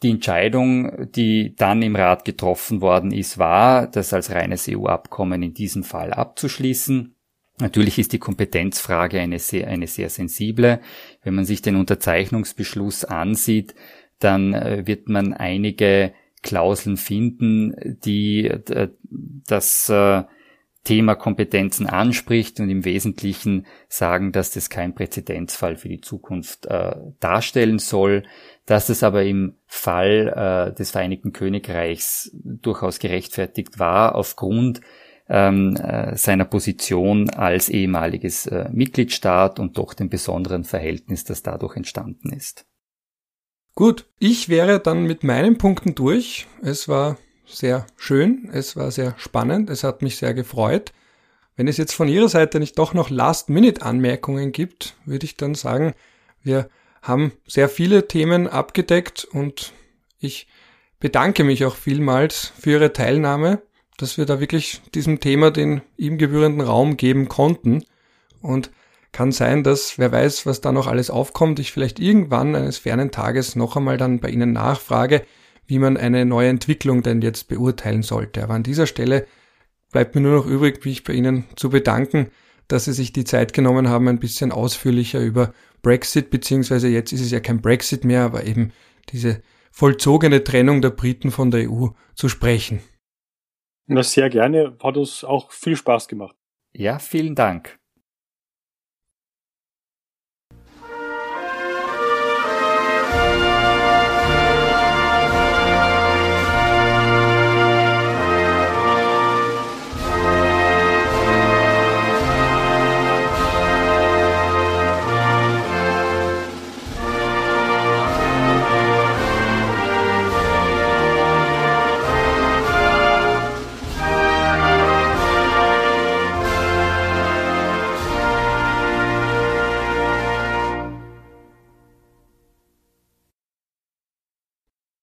Die Entscheidung, die dann im Rat getroffen worden ist, war, das als reines EU-Abkommen in diesem Fall abzuschließen. Natürlich ist die Kompetenzfrage eine sehr, eine sehr sensible. Wenn man sich den Unterzeichnungsbeschluss ansieht, dann äh, wird man einige Klauseln finden, die äh, das äh, Thema Kompetenzen anspricht und im Wesentlichen sagen, dass das kein Präzedenzfall für die Zukunft äh, darstellen soll, dass es aber im Fall äh, des Vereinigten Königreichs durchaus gerechtfertigt war aufgrund ähm, äh, seiner Position als ehemaliges äh, Mitgliedstaat und doch dem besonderen Verhältnis, das dadurch entstanden ist. Gut, ich wäre dann mit meinen Punkten durch. Es war sehr schön, es war sehr spannend, es hat mich sehr gefreut. Wenn es jetzt von Ihrer Seite nicht doch noch Last-Minute-Anmerkungen gibt, würde ich dann sagen, wir haben sehr viele Themen abgedeckt und ich bedanke mich auch vielmals für Ihre Teilnahme, dass wir da wirklich diesem Thema den ihm gebührenden Raum geben konnten. Und kann sein, dass wer weiß, was da noch alles aufkommt, ich vielleicht irgendwann eines fernen Tages noch einmal dann bei Ihnen nachfrage, wie man eine neue Entwicklung denn jetzt beurteilen sollte. Aber an dieser Stelle bleibt mir nur noch übrig, mich bei Ihnen zu bedanken, dass Sie sich die Zeit genommen haben, ein bisschen ausführlicher über Brexit, beziehungsweise jetzt ist es ja kein Brexit mehr, aber eben diese vollzogene Trennung der Briten von der EU zu sprechen. Na, sehr gerne. Hat uns auch viel Spaß gemacht. Ja, vielen Dank.